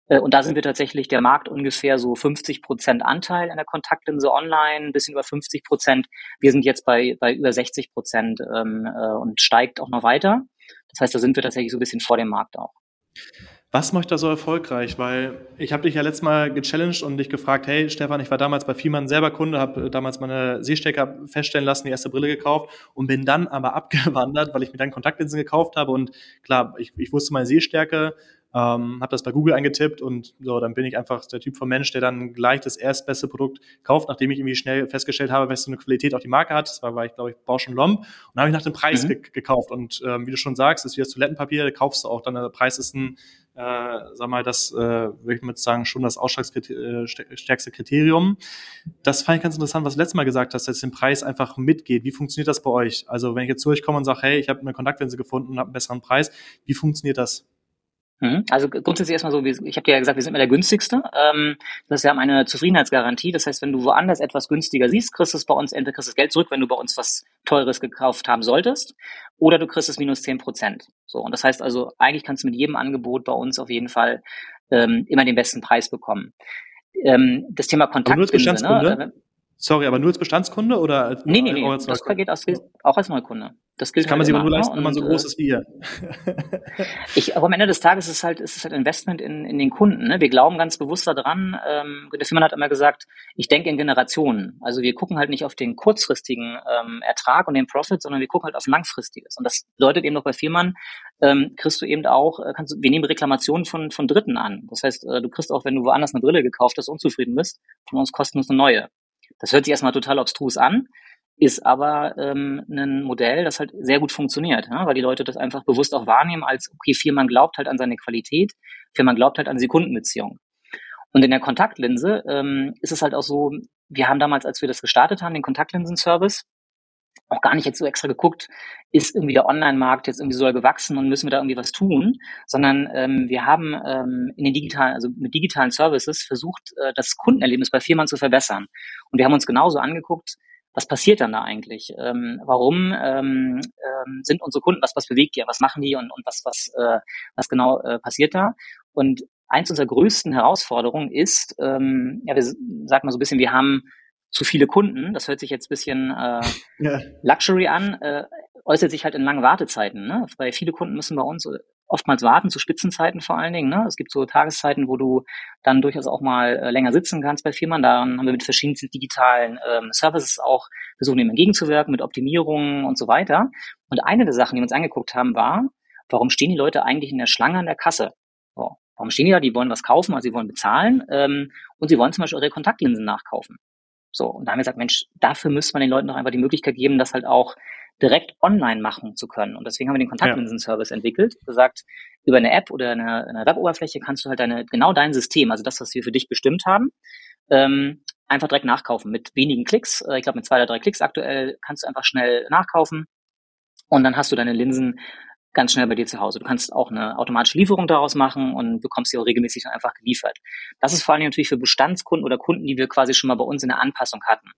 Äh, und da sind wir tatsächlich der Markt ungefähr so 50 Prozent Anteil in der Kontaktlinse online, ein bisschen über 50 Prozent. Wir sind jetzt bei, bei über 60 Prozent ähm, äh, und steigt auch noch weiter. Das heißt, da sind wir tatsächlich so ein bisschen vor dem Markt auch. Was macht da so erfolgreich? Weil ich habe dich ja letztes Mal gechallenged und dich gefragt, hey Stefan, ich war damals bei Fiemann selber Kunde, habe damals meine Sehstecker feststellen lassen, die erste Brille gekauft und bin dann aber abgewandert, weil ich mir dann Kontaktlinsen gekauft habe und klar, ich, ich wusste meine Sehstärke, ähm, habe das bei Google eingetippt und so, dann bin ich einfach der Typ von Mensch, der dann gleich das erstbeste Produkt kauft, nachdem ich irgendwie schnell festgestellt habe, was so eine Qualität auch die Marke hat. Das war, war ich, glaube ich, Bausch und Lomb. Und dann habe ich nach dem Preis mhm. ge gekauft. Und ähm, wie du schon sagst, ist wie das Toilettenpapier, da kaufst du auch dann, der Preis ist ein, äh, sag mal, das äh, würde ich mal sagen, schon das ausschlagstärkste äh, Kriterium. Das fand ich ganz interessant, was du letztes Mal gesagt hast, dass den Preis einfach mitgeht. Wie funktioniert das bei euch? Also wenn ich jetzt zu euch komme und sage, hey, ich habe eine Kontaktlinse gefunden und habe einen besseren Preis, wie funktioniert das? Mhm. Also grundsätzlich erstmal so, ich habe dir ja gesagt, wir sind immer der günstigste. Ähm, das heißt, wir haben eine Zufriedenheitsgarantie. Das heißt, wenn du woanders etwas günstiger siehst, kriegst du es bei uns, entweder kriegst du das Geld zurück, wenn du bei uns was Teures gekauft haben solltest, oder du kriegst es minus zehn Prozent. So, und das heißt also, eigentlich kannst du mit jedem Angebot bei uns auf jeden Fall ähm, immer den besten Preis bekommen. Ähm, das Thema Kontaktlinse, ne? Sorry, aber nur als Bestandskunde oder als Nee, nee, nee, das geht aus, auch als Neukunde. Das, gilt das kann halt man sich aber nur leisten, wenn man so groß ist wie ihr. ich, aber am Ende des Tages ist es halt, ist es halt Investment in, in den Kunden. Ne? Wir glauben ganz bewusst daran. Ähm, der Firma hat immer gesagt, ich denke in Generationen. Also wir gucken halt nicht auf den kurzfristigen ähm, Ertrag und den Profit, sondern wir gucken halt auf langfristiges. Und das bedeutet eben noch bei Firmen, ähm, kriegst du eben auch, äh, kannst du, wir nehmen Reklamationen von, von Dritten an. Das heißt, äh, du kriegst auch, wenn du woanders eine Brille gekauft hast, unzufrieden bist, von uns kostenlos eine neue. Das hört sich erstmal total obstrus an, ist aber ähm, ein Modell, das halt sehr gut funktioniert, ja? weil die Leute das einfach bewusst auch wahrnehmen als, okay, Firman glaubt halt an seine Qualität, Firman glaubt halt an die Kundenbeziehung. Und in der Kontaktlinse ähm, ist es halt auch so, wir haben damals, als wir das gestartet haben, den Kontaktlinsen-Service, auch gar nicht jetzt so extra geguckt, ist irgendwie der Online-Markt jetzt irgendwie so gewachsen und müssen wir da irgendwie was tun, sondern ähm, wir haben ähm, in den digitalen, also mit digitalen Services versucht, äh, das Kundenerlebnis bei Firmen zu verbessern. Und wir haben uns genauso angeguckt, was passiert dann da eigentlich? Ähm, warum ähm, ähm, sind unsere Kunden, was, was bewegt die, was machen die und, und was, was, äh, was genau äh, passiert da? Und eins unserer größten Herausforderungen ist, ähm, ja, wir sagen mal so ein bisschen, wir haben zu viele Kunden, das hört sich jetzt ein bisschen äh, ja. Luxury an, äh, äußert sich halt in langen Wartezeiten. Ne? Weil viele Kunden müssen bei uns oftmals warten, zu Spitzenzeiten vor allen Dingen. Ne? Es gibt so Tageszeiten, wo du dann durchaus auch mal äh, länger sitzen kannst bei Firmen. Daran haben wir mit verschiedensten digitalen ähm, Services auch versucht, dem entgegenzuwirken, mit Optimierungen und so weiter. Und eine der Sachen, die wir uns angeguckt haben, war, warum stehen die Leute eigentlich in der Schlange an der Kasse? So. Warum stehen die da? Die wollen was kaufen, also sie wollen bezahlen ähm, und sie wollen zum Beispiel ihre Kontaktlinsen nachkaufen. So, und da haben wir gesagt, Mensch, dafür müsste man den Leuten doch einfach die Möglichkeit geben, das halt auch direkt online machen zu können. Und deswegen haben wir den Kontaktlinsen-Service ja. entwickelt, gesagt, über eine App oder eine, eine Web-Oberfläche kannst du halt deine, genau dein System, also das, was wir für dich bestimmt haben, ähm, einfach direkt nachkaufen. Mit wenigen Klicks, äh, ich glaube mit zwei oder drei Klicks aktuell, kannst du einfach schnell nachkaufen. Und dann hast du deine Linsen ganz schnell bei dir zu Hause. Du kannst auch eine automatische Lieferung daraus machen und bekommst sie auch regelmäßig dann einfach geliefert. Das ist vor allem natürlich für Bestandskunden oder Kunden, die wir quasi schon mal bei uns in der Anpassung hatten.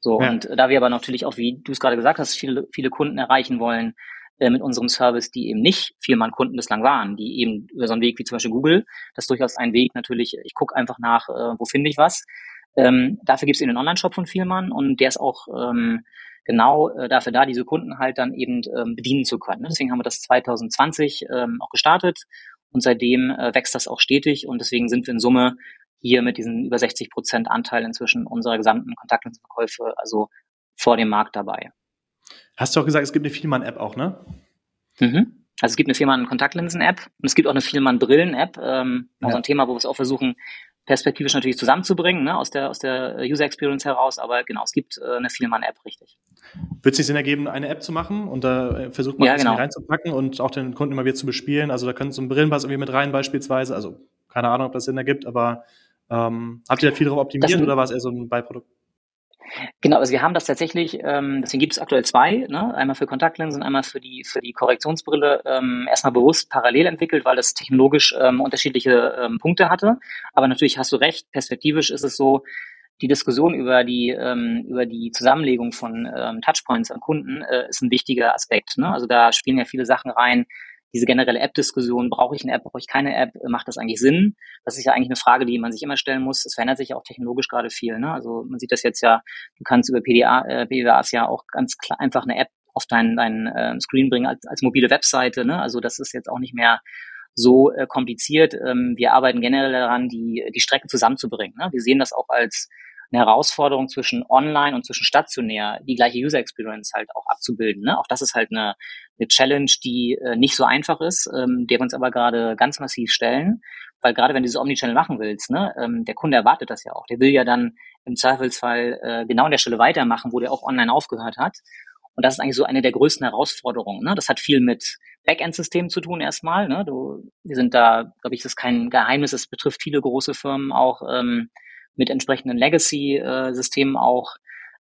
So, ja. und da wir aber natürlich auch, wie du es gerade gesagt hast, viele, viele Kunden erreichen wollen äh, mit unserem Service, die eben nicht Firmenkunden bislang waren, die eben über so einen Weg wie zum Beispiel Google, das ist durchaus ein Weg natürlich, ich gucke einfach nach, äh, wo finde ich was. Ähm, dafür gibt es eben einen Online-Shop von Firman und der ist auch ähm, genau äh, dafür da, diese Kunden halt dann eben ähm, bedienen zu können. Deswegen haben wir das 2020 ähm, auch gestartet und seitdem äh, wächst das auch stetig und deswegen sind wir in Summe hier mit diesen über 60 Prozent Anteil inzwischen unserer gesamten Kontaktlinsenverkäufe, also vor dem Markt dabei. Hast du auch gesagt, es gibt eine Vielmann-App auch, ne? Mhm. Also es gibt eine Vielmann-Kontaktlinsen-App und es gibt auch eine Vielmann-Brillen-App, ähm, ja. also ein Thema, wo wir es auch versuchen, perspektivisch natürlich zusammenzubringen, ne, aus der, aus der User Experience heraus, aber genau, es gibt äh, eine Vielmann-App, richtig. Wird es nicht Sinn ergeben, eine App zu machen und da äh, versucht man ja, ein bisschen genau. reinzupacken und auch den Kunden immer wieder zu bespielen? Also da können so ein Brillenpass irgendwie mit rein beispielsweise, also keine Ahnung, ob das Sinn ergibt, aber ähm, habt ihr da viel darauf optimiert oder war es eher so ein Beiprodukt? Genau, also wir haben das tatsächlich, ähm, deswegen gibt es aktuell zwei, ne? einmal für Kontaktlinsen, einmal für die für die Korrektionsbrille, ähm, erstmal bewusst parallel entwickelt, weil das technologisch ähm, unterschiedliche ähm, Punkte hatte. Aber natürlich hast du recht, perspektivisch ist es so, die Diskussion über die ähm, über die Zusammenlegung von ähm, Touchpoints an Kunden äh, ist ein wichtiger Aspekt. Ne? Also da spielen ja viele Sachen rein, diese generelle App-Diskussion, brauche ich eine App, brauche ich keine App, macht das eigentlich Sinn? Das ist ja eigentlich eine Frage, die man sich immer stellen muss. Es verändert sich ja auch technologisch gerade viel. Ne? Also man sieht das jetzt ja, du kannst über PDA, äh, PDAs ja auch ganz klar einfach eine App auf deinen, deinen äh, Screen bringen als, als mobile Webseite. Ne? Also das ist jetzt auch nicht mehr so äh, kompliziert. Ähm, wir arbeiten generell daran, die, die Strecken zusammenzubringen. Ne? Wir sehen das auch als eine Herausforderung zwischen online und zwischen stationär, die gleiche User Experience halt auch abzubilden. Ne? Auch das ist halt eine, eine Challenge, die äh, nicht so einfach ist, ähm, der wir uns aber gerade ganz massiv stellen. Weil gerade wenn du dieses Omnichannel machen willst, ne, ähm, der Kunde erwartet das ja auch. Der will ja dann im Zweifelsfall äh, genau an der Stelle weitermachen, wo der auch online aufgehört hat. Und das ist eigentlich so eine der größten Herausforderungen. Ne? Das hat viel mit Backend-Systemen zu tun erstmal. Ne? Du, wir sind da, glaube ich, das ist kein Geheimnis. Es betrifft viele große Firmen auch. Ähm, mit entsprechenden Legacy-Systemen auch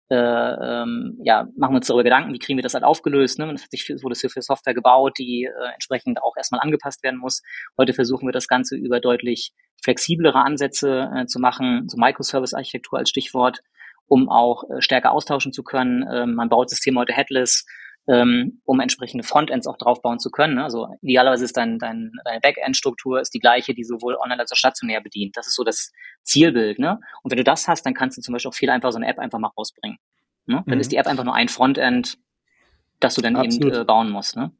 äh, ähm, ja, machen wir uns darüber Gedanken, wie kriegen wir das halt aufgelöst. Ne? Das wurde für Software gebaut, die äh, entsprechend auch erstmal angepasst werden muss. Heute versuchen wir das Ganze über deutlich flexiblere Ansätze äh, zu machen, so Microservice-Architektur als Stichwort, um auch äh, stärker austauschen zu können. Ähm, man baut Systeme heute headless, ähm, um entsprechende Frontends auch draufbauen zu können. Ne? Also idealerweise ist dein, dein, deine Backend-Struktur ist die gleiche, die sowohl online als auch stationär bedient. Das ist so das Zielbild. Ne? Und wenn du das hast, dann kannst du zum Beispiel auch viel einfacher so eine App einfach mal rausbringen. Ne? Dann mhm. ist die App einfach nur ein Frontend, das du dann Absolut. eben äh, bauen musst. Ne?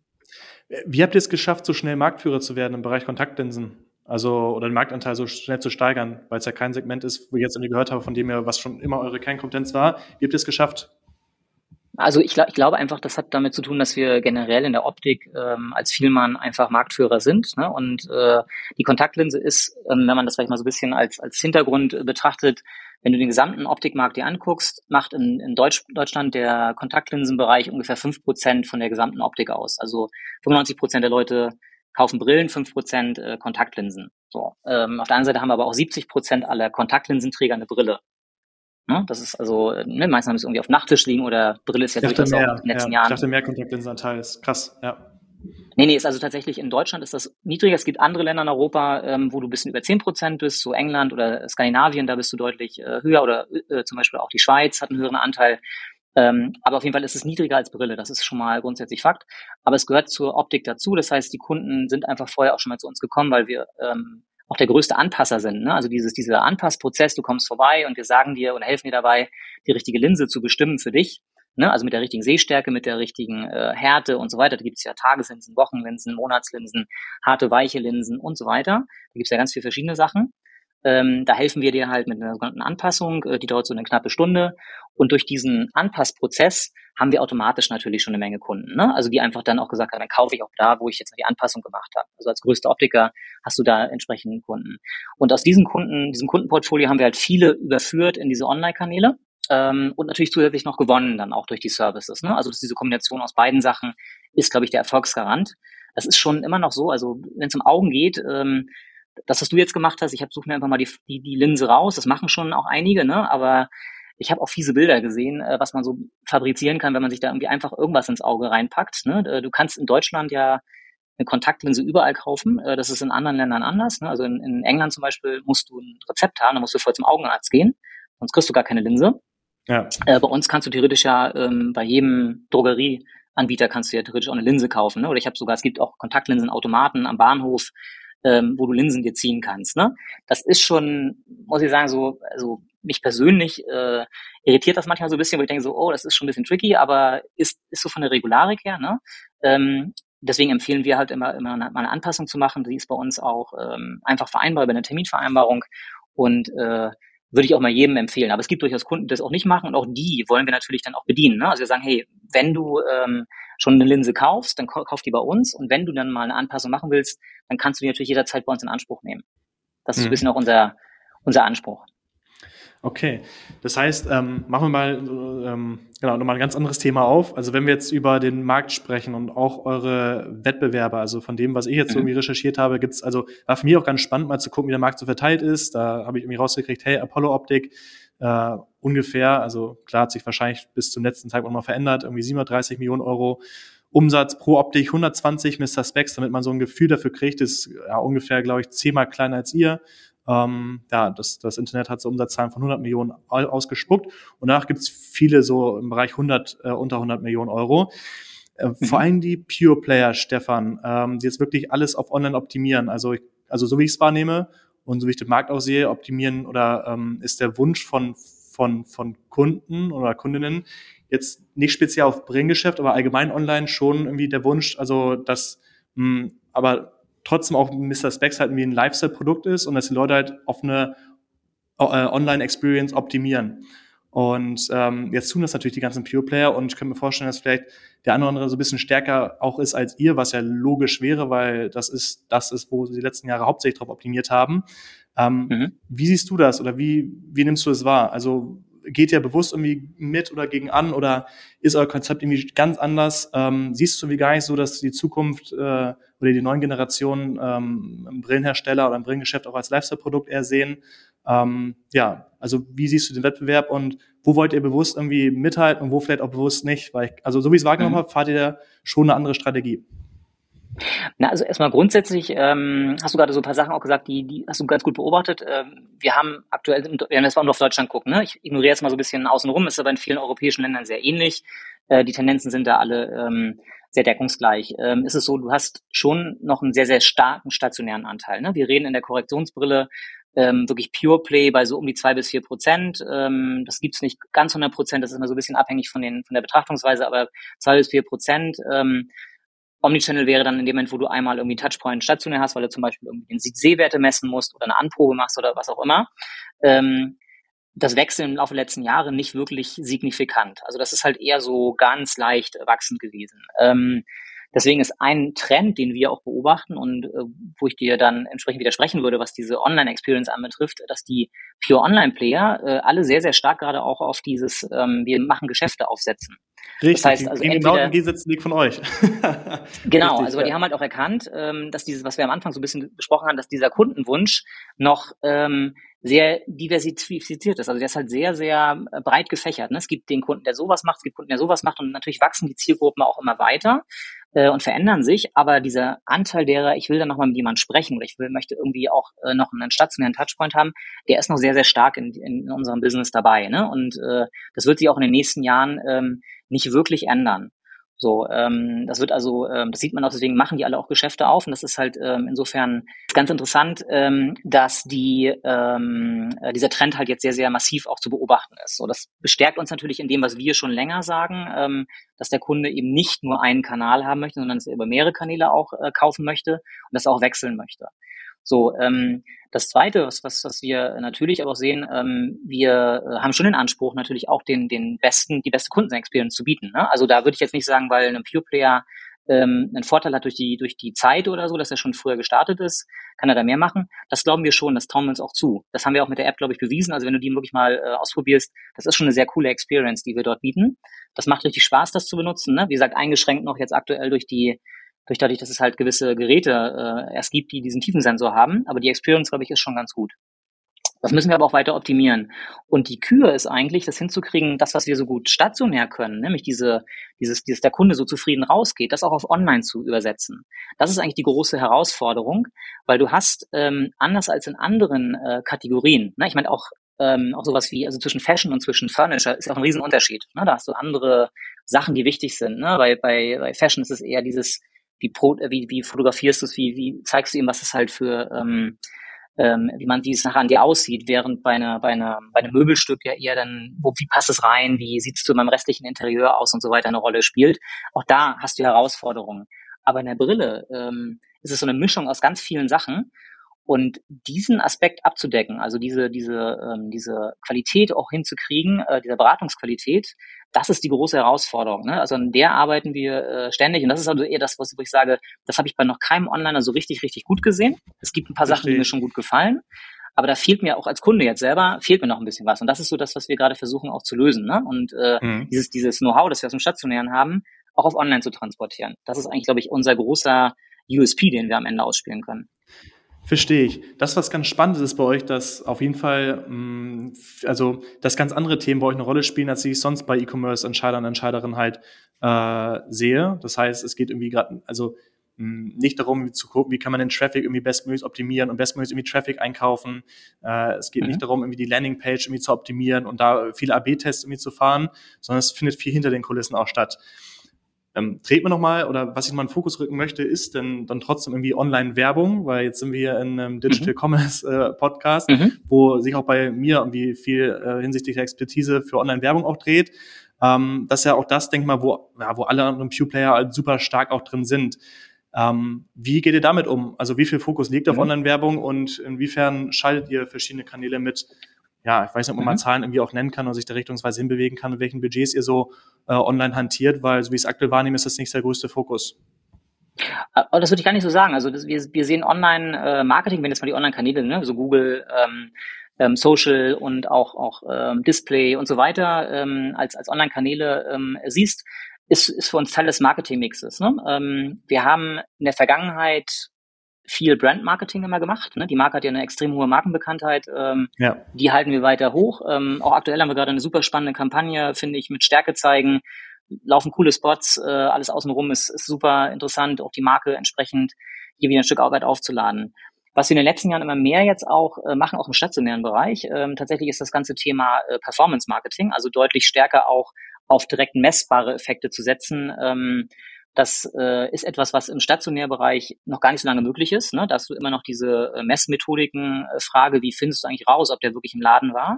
Wie habt ihr es geschafft, so schnell Marktführer zu werden im Bereich Kontaktlinsen? Also, oder den Marktanteil so schnell zu steigern, weil es ja kein Segment ist, wo ich jetzt irgendwie gehört habe, von dem ihr, was schon immer eure Kernkompetenz war. Wie habt ihr es geschafft? Also ich, ich glaube einfach, das hat damit zu tun, dass wir generell in der Optik ähm, als Vielmann einfach Marktführer sind. Ne? Und äh, die Kontaktlinse ist, ähm, wenn man das vielleicht mal so ein bisschen als, als Hintergrund betrachtet, wenn du den gesamten Optikmarkt dir anguckst, macht in, in Deutsch, Deutschland der Kontaktlinsenbereich ungefähr fünf Prozent von der gesamten Optik aus. Also 95 Prozent der Leute kaufen Brillen, fünf Prozent äh, Kontaktlinsen. So. Ähm, auf der anderen Seite haben wir aber auch 70 Prozent aller Kontaktlinsenträger eine Brille. Ne? Das ist also, ne, meistens haben es irgendwie auf Nachttisch liegen oder Brille ist ja durchaus mehr, auch in den letzten ja, Jahren. Ich dachte, mehr Kontaktlinsenanteil ist krass, ja. Nee, nee, ist also tatsächlich in Deutschland ist das niedriger. Es gibt andere Länder in Europa, ähm, wo du ein bisschen über zehn Prozent bist, so England oder Skandinavien, da bist du deutlich äh, höher oder äh, zum Beispiel auch die Schweiz hat einen höheren Anteil. Ähm, aber auf jeden Fall ist es niedriger als Brille, das ist schon mal grundsätzlich Fakt. Aber es gehört zur Optik dazu. Das heißt, die Kunden sind einfach vorher auch schon mal zu uns gekommen, weil wir ähm, auch der größte Anpasser sind. Ne? Also dieses, dieser Anpassprozess, du kommst vorbei und wir sagen dir und helfen dir dabei, die richtige Linse zu bestimmen für dich. Ne? Also mit der richtigen Sehstärke, mit der richtigen äh, Härte und so weiter. Da gibt es ja Tageslinsen, Wochenlinsen, Monatslinsen, harte, weiche Linsen und so weiter. Da gibt es ja ganz viele verschiedene Sachen. Ähm, da helfen wir dir halt mit einer sogenannten Anpassung, äh, die dauert so eine knappe Stunde. Und durch diesen Anpassprozess haben wir automatisch natürlich schon eine Menge Kunden. Ne? Also die einfach dann auch gesagt haben, dann kaufe ich auch da, wo ich jetzt die Anpassung gemacht habe. Also als größter Optiker hast du da entsprechenden Kunden. Und aus diesen Kunden, diesem Kundenportfolio haben wir halt viele überführt in diese Online-Kanäle. Ähm, und natürlich zusätzlich noch gewonnen dann auch durch die Services. Ne? Also diese Kombination aus beiden Sachen ist, glaube ich, der Erfolgsgarant. Das ist schon immer noch so, also wenn es um Augen geht, ähm, das, was du jetzt gemacht hast, ich habe suche mir einfach mal die, die, die Linse raus, das machen schon auch einige, ne? aber ich habe auch fiese Bilder gesehen, äh, was man so fabrizieren kann, wenn man sich da irgendwie einfach irgendwas ins Auge reinpackt. Ne? Äh, du kannst in Deutschland ja eine Kontaktlinse überall kaufen. Äh, das ist in anderen Ländern anders. Ne? Also in, in England zum Beispiel musst du ein Rezept haben, da musst du voll zum Augenarzt gehen, sonst kriegst du gar keine Linse. Ja. Äh, bei uns kannst du theoretisch ja ähm, bei jedem Drogerieanbieter kannst du ja theoretisch auch eine Linse kaufen. Ne? Oder ich habe sogar, es gibt auch Kontaktlinsenautomaten am Bahnhof, ähm, wo du Linsen dir ziehen kannst. Ne? Das ist schon, muss ich sagen, so, also mich persönlich äh, irritiert das manchmal so ein bisschen, wo ich denke so, oh, das ist schon ein bisschen tricky, aber ist, ist so von der Regularik her, ne? Ähm, deswegen empfehlen wir halt immer, immer eine, eine Anpassung zu machen. Die ist bei uns auch ähm, einfach vereinbar über eine Terminvereinbarung und äh, würde ich auch mal jedem empfehlen. Aber es gibt durchaus Kunden, die das auch nicht machen und auch die wollen wir natürlich dann auch bedienen. Ne? Also wir sagen, hey, wenn du ähm, schon eine Linse kaufst, dann kauf die bei uns und wenn du dann mal eine Anpassung machen willst, dann kannst du die natürlich jederzeit bei uns in Anspruch nehmen. Das ist mhm. ein bisschen auch unser, unser Anspruch. Okay, das heißt, ähm, machen wir mal ähm, genau nochmal ein ganz anderes Thema auf. Also wenn wir jetzt über den Markt sprechen und auch eure Wettbewerber, also von dem, was ich jetzt mhm. irgendwie recherchiert habe, gibt's also war für mich auch ganz spannend, mal zu gucken, wie der Markt so verteilt ist. Da habe ich irgendwie rausgekriegt, hey, Apollo Optik äh, ungefähr, also klar hat sich wahrscheinlich bis zum letzten Tag mal verändert, irgendwie 730 Millionen Euro. Umsatz pro Optik 120 Mr. Specs, damit man so ein Gefühl dafür kriegt, ist ja ungefähr, glaube ich, zehnmal kleiner als ihr. Ähm, ja, das, das Internet hat so Umsatzzahlen von 100 Millionen ausgespuckt und danach gibt's viele so im Bereich 100, äh, unter 100 Millionen Euro. Äh, mhm. Vor allem die Pure Player, Stefan, ähm, die jetzt wirklich alles auf Online optimieren. Also, also so wie ich es wahrnehme und so wie ich den Markt auch sehe, optimieren oder ähm, ist der Wunsch von, von, von Kunden oder Kundinnen jetzt nicht speziell auf Bringgeschäft, aber allgemein online schon irgendwie der Wunsch, also dass mh, aber trotzdem auch Mr. Specs halt irgendwie ein Lifestyle-Produkt ist und dass die Leute halt auf eine äh, Online-Experience optimieren. Und ähm, jetzt tun das natürlich die ganzen Pure-Player und ich könnte mir vorstellen, dass vielleicht der eine oder andere so ein bisschen stärker auch ist als ihr, was ja logisch wäre, weil das ist das ist, wo sie die letzten Jahre hauptsächlich drauf optimiert haben. Ähm, mhm. Wie siehst du das oder wie, wie nimmst du es wahr? Also geht ihr bewusst irgendwie mit oder gegen an oder ist euer Konzept irgendwie ganz anders? Ähm, siehst du irgendwie gar nicht so, dass die Zukunft äh, oder die neuen Generationen ähm, Brillenhersteller oder im Brillengeschäft auch als Lifestyle-Produkt eher sehen? Ähm, ja, also wie siehst du den Wettbewerb und wo wollt ihr bewusst irgendwie mithalten und wo vielleicht auch bewusst nicht? Weil ich, also so wie ich es wahrgenommen mhm. habe, fahrt ihr schon eine andere Strategie. Na, also erstmal grundsätzlich ähm, hast du gerade so ein paar Sachen auch gesagt, die, die hast du ganz gut beobachtet. Ähm, wir haben aktuell, wenn wir jetzt mal nur auf Deutschland gucken, ne? ich ignoriere jetzt mal so ein bisschen außenrum, ist aber in vielen europäischen Ländern sehr ähnlich. Äh, die Tendenzen sind da alle ähm, sehr deckungsgleich. Ähm, ist es so, du hast schon noch einen sehr, sehr starken stationären Anteil. Ne? Wir reden in der Korrektionsbrille ähm, wirklich Pure Play bei so um die zwei bis vier Prozent. Ähm, das gibt's nicht ganz 100 Prozent, das ist immer so ein bisschen abhängig von, den, von der Betrachtungsweise, aber zwei bis vier Prozent. Ähm, Omnichannel wäre dann in dem Moment, wo du einmal irgendwie Touchpoint stationär hast, weil du zum Beispiel irgendwie den Sehwerte messen musst oder eine Anprobe machst oder was auch immer. Ähm, das Wechseln im Laufe der letzten Jahre nicht wirklich signifikant. Also das ist halt eher so ganz leicht wachsend gewesen. Ähm, deswegen ist ein Trend, den wir auch beobachten und äh, wo ich dir dann entsprechend widersprechen würde, was diese Online-Experience anbetrifft, dass die Pure Online-Player äh, alle sehr, sehr stark gerade auch auf dieses ähm, wir machen Geschäfte aufsetzen. Richtig, das heißt, also genau im Gegensätzlichen von euch. genau, Richtig, also ja. die haben halt auch erkannt, ähm, dass dieses, was wir am Anfang so ein bisschen besprochen haben, dass dieser Kundenwunsch noch ähm, sehr diversifiziert ist. Also der ist halt sehr, sehr äh, breit gefächert. Ne? Es gibt den Kunden, der sowas macht, es gibt Kunden, der sowas macht und natürlich wachsen die Zielgruppen auch immer weiter äh, und verändern sich. Aber dieser Anteil derer, ich will da nochmal mit jemandem sprechen oder ich will, möchte irgendwie auch äh, noch einen stationären Touchpoint haben, der ist noch sehr, sehr stark in, in unserem Business dabei. Ne? Und äh, das wird sich auch in den nächsten Jahren ähm, nicht wirklich ändern. So, ähm, das wird also, ähm, das sieht man auch, deswegen machen die alle auch Geschäfte auf und das ist halt ähm, insofern ganz interessant, ähm, dass die ähm, äh, dieser Trend halt jetzt sehr, sehr massiv auch zu beobachten ist. So, das bestärkt uns natürlich in dem, was wir schon länger sagen, ähm, dass der Kunde eben nicht nur einen Kanal haben möchte, sondern dass er über mehrere Kanäle auch äh, kaufen möchte und das auch wechseln möchte. So, ähm, das Zweite, was, was, was wir natürlich aber auch sehen, ähm, wir äh, haben schon den Anspruch, natürlich auch den, den besten, die beste Kundenexperience zu bieten. Ne? Also da würde ich jetzt nicht sagen, weil ein Pure Player ähm, einen Vorteil hat durch die, durch die Zeit oder so, dass er schon früher gestartet ist, kann er da mehr machen. Das glauben wir schon, das trauen wir uns auch zu. Das haben wir auch mit der App, glaube ich, bewiesen. Also wenn du die wirklich mal äh, ausprobierst, das ist schon eine sehr coole Experience, die wir dort bieten. Das macht richtig Spaß, das zu benutzen. Ne? Wie gesagt, eingeschränkt noch jetzt aktuell durch die durch dadurch, dass es halt gewisse Geräte äh, erst gibt, die diesen Tiefensensor haben. Aber die Experience, glaube ich, ist schon ganz gut. Das müssen wir aber auch weiter optimieren. Und die Kür ist eigentlich, das hinzukriegen, das, was wir so gut stationär können, nämlich diese, dieses, dieses der Kunde so zufrieden rausgeht, das auch auf Online zu übersetzen. Das ist eigentlich die große Herausforderung, weil du hast ähm, anders als in anderen äh, Kategorien, ne, ich meine auch ähm, auch sowas wie, also zwischen Fashion und zwischen Furniture ist auch ein Riesenunterschied. Ne? Da hast du andere Sachen, die wichtig sind. Ne? Bei, bei, bei Fashion ist es eher dieses wie, äh, wie, wie fotografierst du es, wie, wie zeigst du ihm, was es halt für, ähm, ähm, wie man, wie es nachher an dir aussieht, während bei einer, bei einer, bei einem Möbelstück ja eher dann, wo, wie passt es rein, wie sieht es in meinem restlichen Interieur aus und so weiter eine Rolle spielt. Auch da hast du Herausforderungen. Aber in der Brille ähm, ist es so eine Mischung aus ganz vielen Sachen. Und diesen Aspekt abzudecken, also diese, diese, ähm, diese Qualität auch hinzukriegen, äh, dieser Beratungsqualität, das ist die große Herausforderung. Ne? Also an der arbeiten wir äh, ständig. Und das ist also eher das, was ich sage, das habe ich bei noch keinem Onliner so richtig, richtig gut gesehen. Es gibt ein paar Verstehe. Sachen, die mir schon gut gefallen. Aber da fehlt mir auch als Kunde jetzt selber, fehlt mir noch ein bisschen was. Und das ist so das, was wir gerade versuchen auch zu lösen. Ne? Und äh, mhm. dieses, dieses Know-how, das wir aus dem Stationären haben, auch auf Online zu transportieren. Das ist eigentlich, glaube ich, unser großer USP, den wir am Ende ausspielen können. Verstehe ich. Das, was ganz spannend ist bei euch, dass auf jeden Fall, mm, also, dass ganz andere Themen bei euch eine Rolle spielen, als ich sonst bei E-Commerce-Entscheidern und Entscheiderinnen halt äh, sehe. Das heißt, es geht irgendwie gerade, also mm, nicht darum zu gucken, wie kann man den Traffic irgendwie bestmöglich optimieren und bestmöglich irgendwie Traffic einkaufen. Äh, es geht mhm. nicht darum, irgendwie die Landingpage irgendwie zu optimieren und da viele AB-Tests irgendwie zu fahren, sondern es findet viel hinter den Kulissen auch statt. Ähm, dreht man nochmal, oder was ich mal in den Fokus rücken möchte, ist denn dann trotzdem irgendwie Online-Werbung, weil jetzt sind wir hier in einem Digital mhm. Commerce äh, Podcast, mhm. wo sich auch bei mir irgendwie viel äh, hinsichtlich der Expertise für Online-Werbung auch dreht. Ähm, das ist ja auch das, denk mal, wo, ja, wo alle anderen Pew-Player halt super stark auch drin sind. Ähm, wie geht ihr damit um? Also wie viel Fokus liegt auf mhm. Online-Werbung und inwiefern schaltet ihr verschiedene Kanäle mit? Ja, ich weiß nicht, ob man mhm. mal Zahlen irgendwie auch nennen kann und sich da richtungsweise hinbewegen kann und welchen Budgets ihr so äh, online hantiert, weil so wie ich es aktuell wahrnehme, ist das nicht der größte Fokus. Aber das würde ich gar nicht so sagen. Also das, wir, wir sehen Online-Marketing, wenn jetzt mal die Online-Kanäle, ne, so Google, ähm, ähm, Social und auch, auch ähm, Display und so weiter ähm, als, als Online-Kanäle ähm, siehst, ist, ist für uns Teil des Marketing-Mixes. Ne? Ähm, wir haben in der Vergangenheit viel Brand-Marketing immer gemacht. Ne? Die Marke hat ja eine extrem hohe Markenbekanntheit. Ähm, ja. Die halten wir weiter hoch. Ähm, auch aktuell haben wir gerade eine super spannende Kampagne, finde ich, mit Stärke zeigen. Laufen coole Spots, äh, alles außenrum ist, ist super interessant, auch die Marke entsprechend hier wieder ein Stück Arbeit aufzuladen. Was wir in den letzten Jahren immer mehr jetzt auch äh, machen, auch im stationären Bereich, ähm, tatsächlich ist das ganze Thema äh, Performance Marketing, also deutlich stärker auch auf direkt messbare Effekte zu setzen. Ähm, das äh, ist etwas, was im Stationärbereich noch gar nicht so lange möglich ist. Ne? Da hast du immer noch diese äh, Messmethodiken, äh, Frage, wie findest du eigentlich raus, ob der wirklich im Laden war?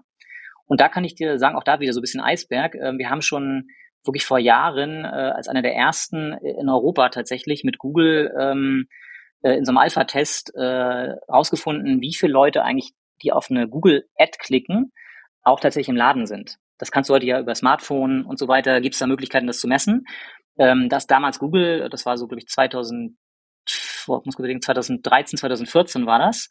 Und da kann ich dir sagen, auch da wieder so ein bisschen Eisberg. Äh, wir haben schon wirklich vor Jahren äh, als einer der ersten in Europa tatsächlich mit Google ähm, äh, in so einem Alpha-Test äh, rausgefunden, wie viele Leute eigentlich, die auf eine Google-Ad klicken, auch tatsächlich im Laden sind. Das kannst du heute ja über Smartphone und so weiter, gibt es da Möglichkeiten, das zu messen. Ähm, dass damals Google, das war so, glaube ich, 2000, muss ich überlegen, 2013, 2014 war das,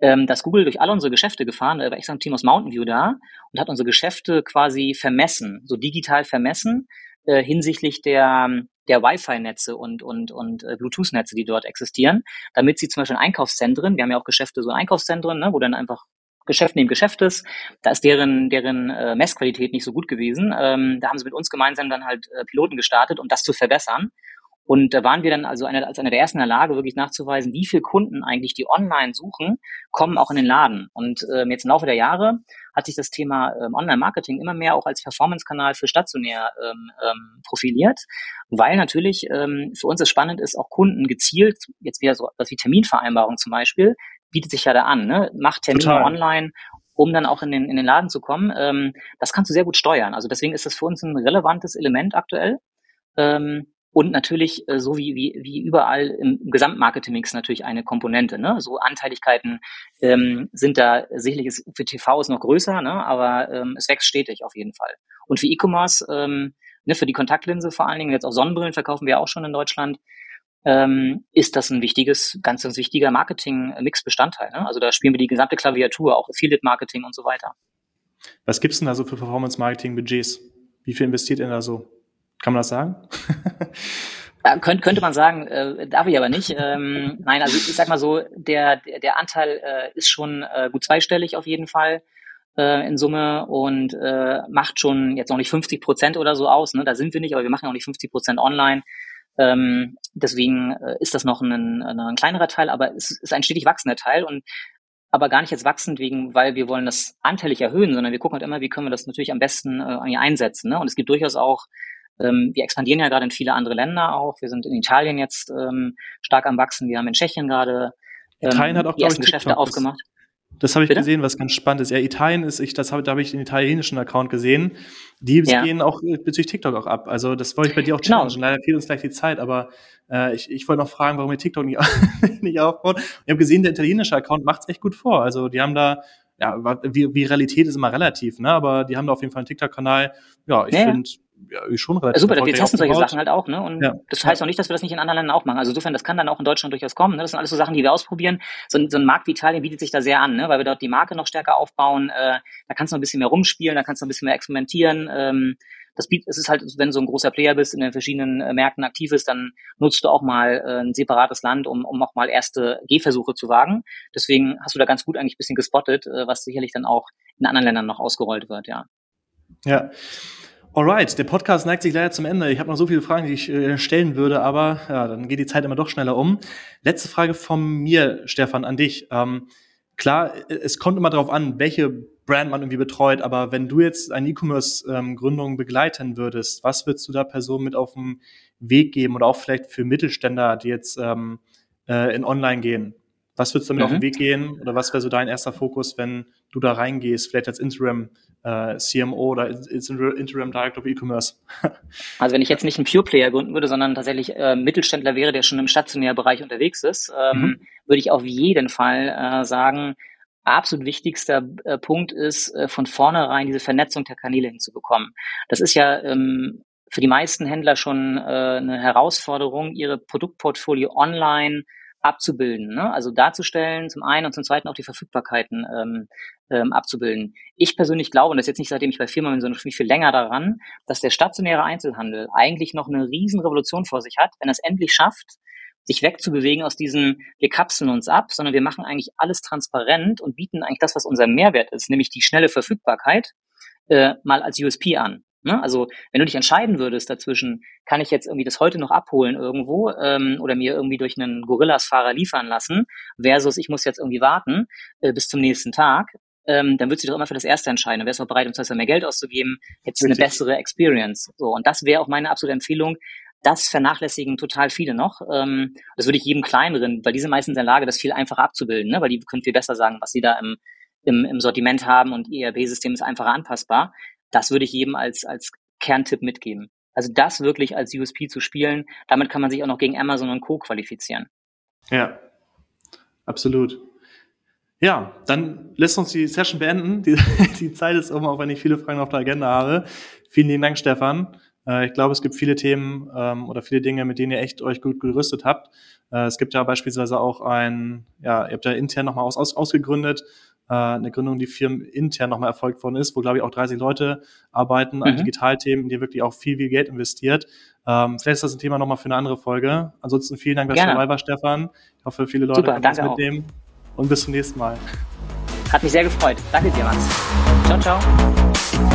ähm, dass Google durch alle unsere Geschäfte gefahren, da war extra ein Team aus Mountain View da und hat unsere Geschäfte quasi vermessen, so digital vermessen, äh, hinsichtlich der, der Wi-Fi-Netze und, und, und äh, Bluetooth-Netze, die dort existieren, damit sie zum Beispiel in Einkaufszentren, wir haben ja auch Geschäfte, so Einkaufszentren, ne, wo dann einfach Geschäft neben Geschäft ist, da ist deren, deren äh, Messqualität nicht so gut gewesen. Ähm, da haben sie mit uns gemeinsam dann halt äh, Piloten gestartet, um das zu verbessern. Und da waren wir dann also eine, als einer der ersten in der Lage, wirklich nachzuweisen, wie viele Kunden eigentlich, die online suchen, kommen auch in den Laden. Und ähm, jetzt im Laufe der Jahre hat sich das Thema ähm, Online-Marketing immer mehr auch als Performance-Kanal für stationär ähm, ähm, profiliert, weil natürlich ähm, für uns es spannend ist, auch Kunden gezielt, jetzt wieder so was wie Terminvereinbarung zum Beispiel, bietet sich ja da an. Ne? Macht Termine Total. online, um dann auch in den, in den Laden zu kommen. Ähm, das kannst du sehr gut steuern. Also deswegen ist das für uns ein relevantes Element aktuell. Ähm, und natürlich, äh, so wie, wie, wie überall im Gesamtmarketing-Mix natürlich eine Komponente. Ne? So Anteiligkeiten ähm, sind da sicherlich, für TV ist noch größer, ne? aber ähm, es wächst stetig auf jeden Fall. Und für E-Commerce, ähm, ne, für die Kontaktlinse vor allen Dingen, jetzt auch Sonnenbrillen verkaufen wir auch schon in Deutschland, ähm, ist das ein wichtiges, ganz, ganz wichtiger Marketing-Mix-Bestandteil. Ne? Also da spielen wir die gesamte Klaviatur, auch Affiliate-Marketing und so weiter. Was gibt's denn da so für Performance-Marketing-Budgets? Wie viel investiert ihr da so? Kann man das sagen? Ja, könnte, könnte man sagen, äh, darf ich aber nicht. Ähm, nein, also ich sag mal so, der, der, der Anteil äh, ist schon äh, gut zweistellig auf jeden Fall äh, in Summe und äh, macht schon jetzt noch nicht 50 Prozent oder so aus. Ne? Da sind wir nicht, aber wir machen auch nicht 50 Prozent online. Ähm, deswegen äh, ist das noch ein, ein kleinerer Teil, aber es ist ein stetig wachsender Teil und aber gar nicht jetzt wachsend wegen, weil wir wollen das anteilig erhöhen, sondern wir gucken halt immer, wie können wir das natürlich am besten äh, einsetzen. Ne? Und es gibt durchaus auch, ähm, wir expandieren ja gerade in viele andere Länder auch. Wir sind in Italien jetzt ähm, stark am wachsen. Wir haben in Tschechien gerade ähm, Italien hat auch, die ersten Geschäfte aufgemacht. Das habe ich Bitte? gesehen, was ganz spannend ist. Ja, Italien ist, ich, das habe, da habe ich den italienischen Account gesehen. Die ja. gehen auch äh, bezüglich TikTok auch ab. Also das wollte ich bei dir auch genau. challengen. Leider fehlt uns gleich die Zeit, aber äh, ich, ich wollte noch fragen, warum ihr TikTok nicht, nicht aufbaut. Ich habe gesehen, der italienische Account macht es echt gut vor. Also die haben da, ja, wie, wie Realität ist immer relativ, ne? Aber die haben da auf jeden Fall einen TikTok-Kanal. Ja, ich ja, finde, ja, schon relativ. Super, wir testen solche Sachen halt auch, ne? Und ja. das heißt auch nicht, dass wir das nicht in anderen Ländern auch machen. Also insofern, das kann dann auch in Deutschland durchaus kommen. Ne? Das sind alles so Sachen, die wir ausprobieren. So, so ein Markt wie Italien bietet sich da sehr an, ne? weil wir dort die Marke noch stärker aufbauen. Äh, da kannst du noch ein bisschen mehr rumspielen, da kannst du ein bisschen mehr experimentieren. Ähm, das bietet, es ist halt, wenn du so ein großer Player bist, in den verschiedenen äh, Märkten aktiv ist, dann nutzt du auch mal äh, ein separates Land, um, um auch mal erste Gehversuche zu wagen. Deswegen hast du da ganz gut eigentlich ein bisschen gespottet, äh, was sicherlich dann auch in anderen Ländern noch ausgerollt wird, ja. Ja. Alright, der Podcast neigt sich leider zum Ende. Ich habe noch so viele Fragen, die ich äh, stellen würde, aber ja, dann geht die Zeit immer doch schneller um. Letzte Frage von mir, Stefan, an dich. Ähm, klar, es kommt immer darauf an, welche Brand man irgendwie betreut, aber wenn du jetzt eine E-Commerce-Gründung ähm, begleiten würdest, was würdest du da Personen mit auf den Weg geben oder auch vielleicht für Mittelständler, die jetzt ähm, äh, in Online gehen? Was würdest du damit mhm. auf den. Weg gehen oder was wäre so dein erster Fokus, wenn du da reingehst, vielleicht als Interim äh, CMO oder Interim Director of E-Commerce? also wenn ich jetzt nicht einen Pure Player gründen würde, sondern tatsächlich äh, Mittelständler wäre, der schon im stationären Bereich unterwegs ist, ähm, mhm. würde ich auf jeden Fall äh, sagen, absolut wichtigster äh, Punkt ist, äh, von vornherein diese Vernetzung der Kanäle hinzubekommen. Das ist ja ähm, für die meisten Händler schon äh, eine Herausforderung, ihre Produktportfolio online abzubilden. Ne? Also darzustellen, zum einen und zum zweiten auch die Verfügbarkeiten ähm, ähm, abzubilden. Ich persönlich glaube, und das ist jetzt nicht seitdem ich bei Firma bin, sondern schon viel länger daran, dass der stationäre Einzelhandel eigentlich noch eine Riesenrevolution vor sich hat, wenn er es endlich schafft, sich wegzubewegen aus diesem, wir kapseln uns ab, sondern wir machen eigentlich alles transparent und bieten eigentlich das, was unser Mehrwert ist, nämlich die schnelle Verfügbarkeit, äh, mal als USP an. Ne? Also wenn du dich entscheiden würdest dazwischen, kann ich jetzt irgendwie das heute noch abholen irgendwo ähm, oder mir irgendwie durch einen Gorillas-Fahrer liefern lassen, versus ich muss jetzt irgendwie warten äh, bis zum nächsten Tag, ähm, dann würdest du dich doch immer für das Erste entscheiden. Dann wärst du auch bereit, um zum mehr Geld auszugeben, hättest du eine bessere Experience. So, und das wäre auch meine absolute Empfehlung. Das vernachlässigen total viele noch. Ähm, das würde ich jedem kleineren, weil die sind meistens in der Lage, das viel einfacher abzubilden, ne? weil die können viel besser sagen, was sie da im, im, im Sortiment haben und ihr ERP-System ist einfacher anpassbar. Das würde ich jedem als, als Kerntipp mitgeben. Also das wirklich als USP zu spielen, damit kann man sich auch noch gegen Amazon und Co. qualifizieren. Ja, absolut. Ja, dann lässt uns die Session beenden. Die, die Zeit ist um, auch wenn ich viele Fragen auf der Agenda habe. Vielen lieben Dank, Stefan. Äh, ich glaube, es gibt viele Themen ähm, oder viele Dinge, mit denen ihr echt euch gut gerüstet habt. Äh, es gibt ja beispielsweise auch ein, ja, ihr habt ja intern nochmal aus, aus, ausgegründet, äh, eine Gründung, die firmen intern nochmal erfolgt worden ist, wo, glaube ich, auch 30 Leute arbeiten mhm. an Digitalthemen, in die wirklich auch viel, viel Geld investiert. Ähm, vielleicht ist das ein Thema nochmal für eine andere Folge. Ansonsten vielen Dank, dass du dabei warst, Stefan. Ich hoffe, viele Leute Super, können das mitnehmen. Auch und bis zum nächsten Mal. Hat mich sehr gefreut. Danke dir, Max. Ciao, ciao.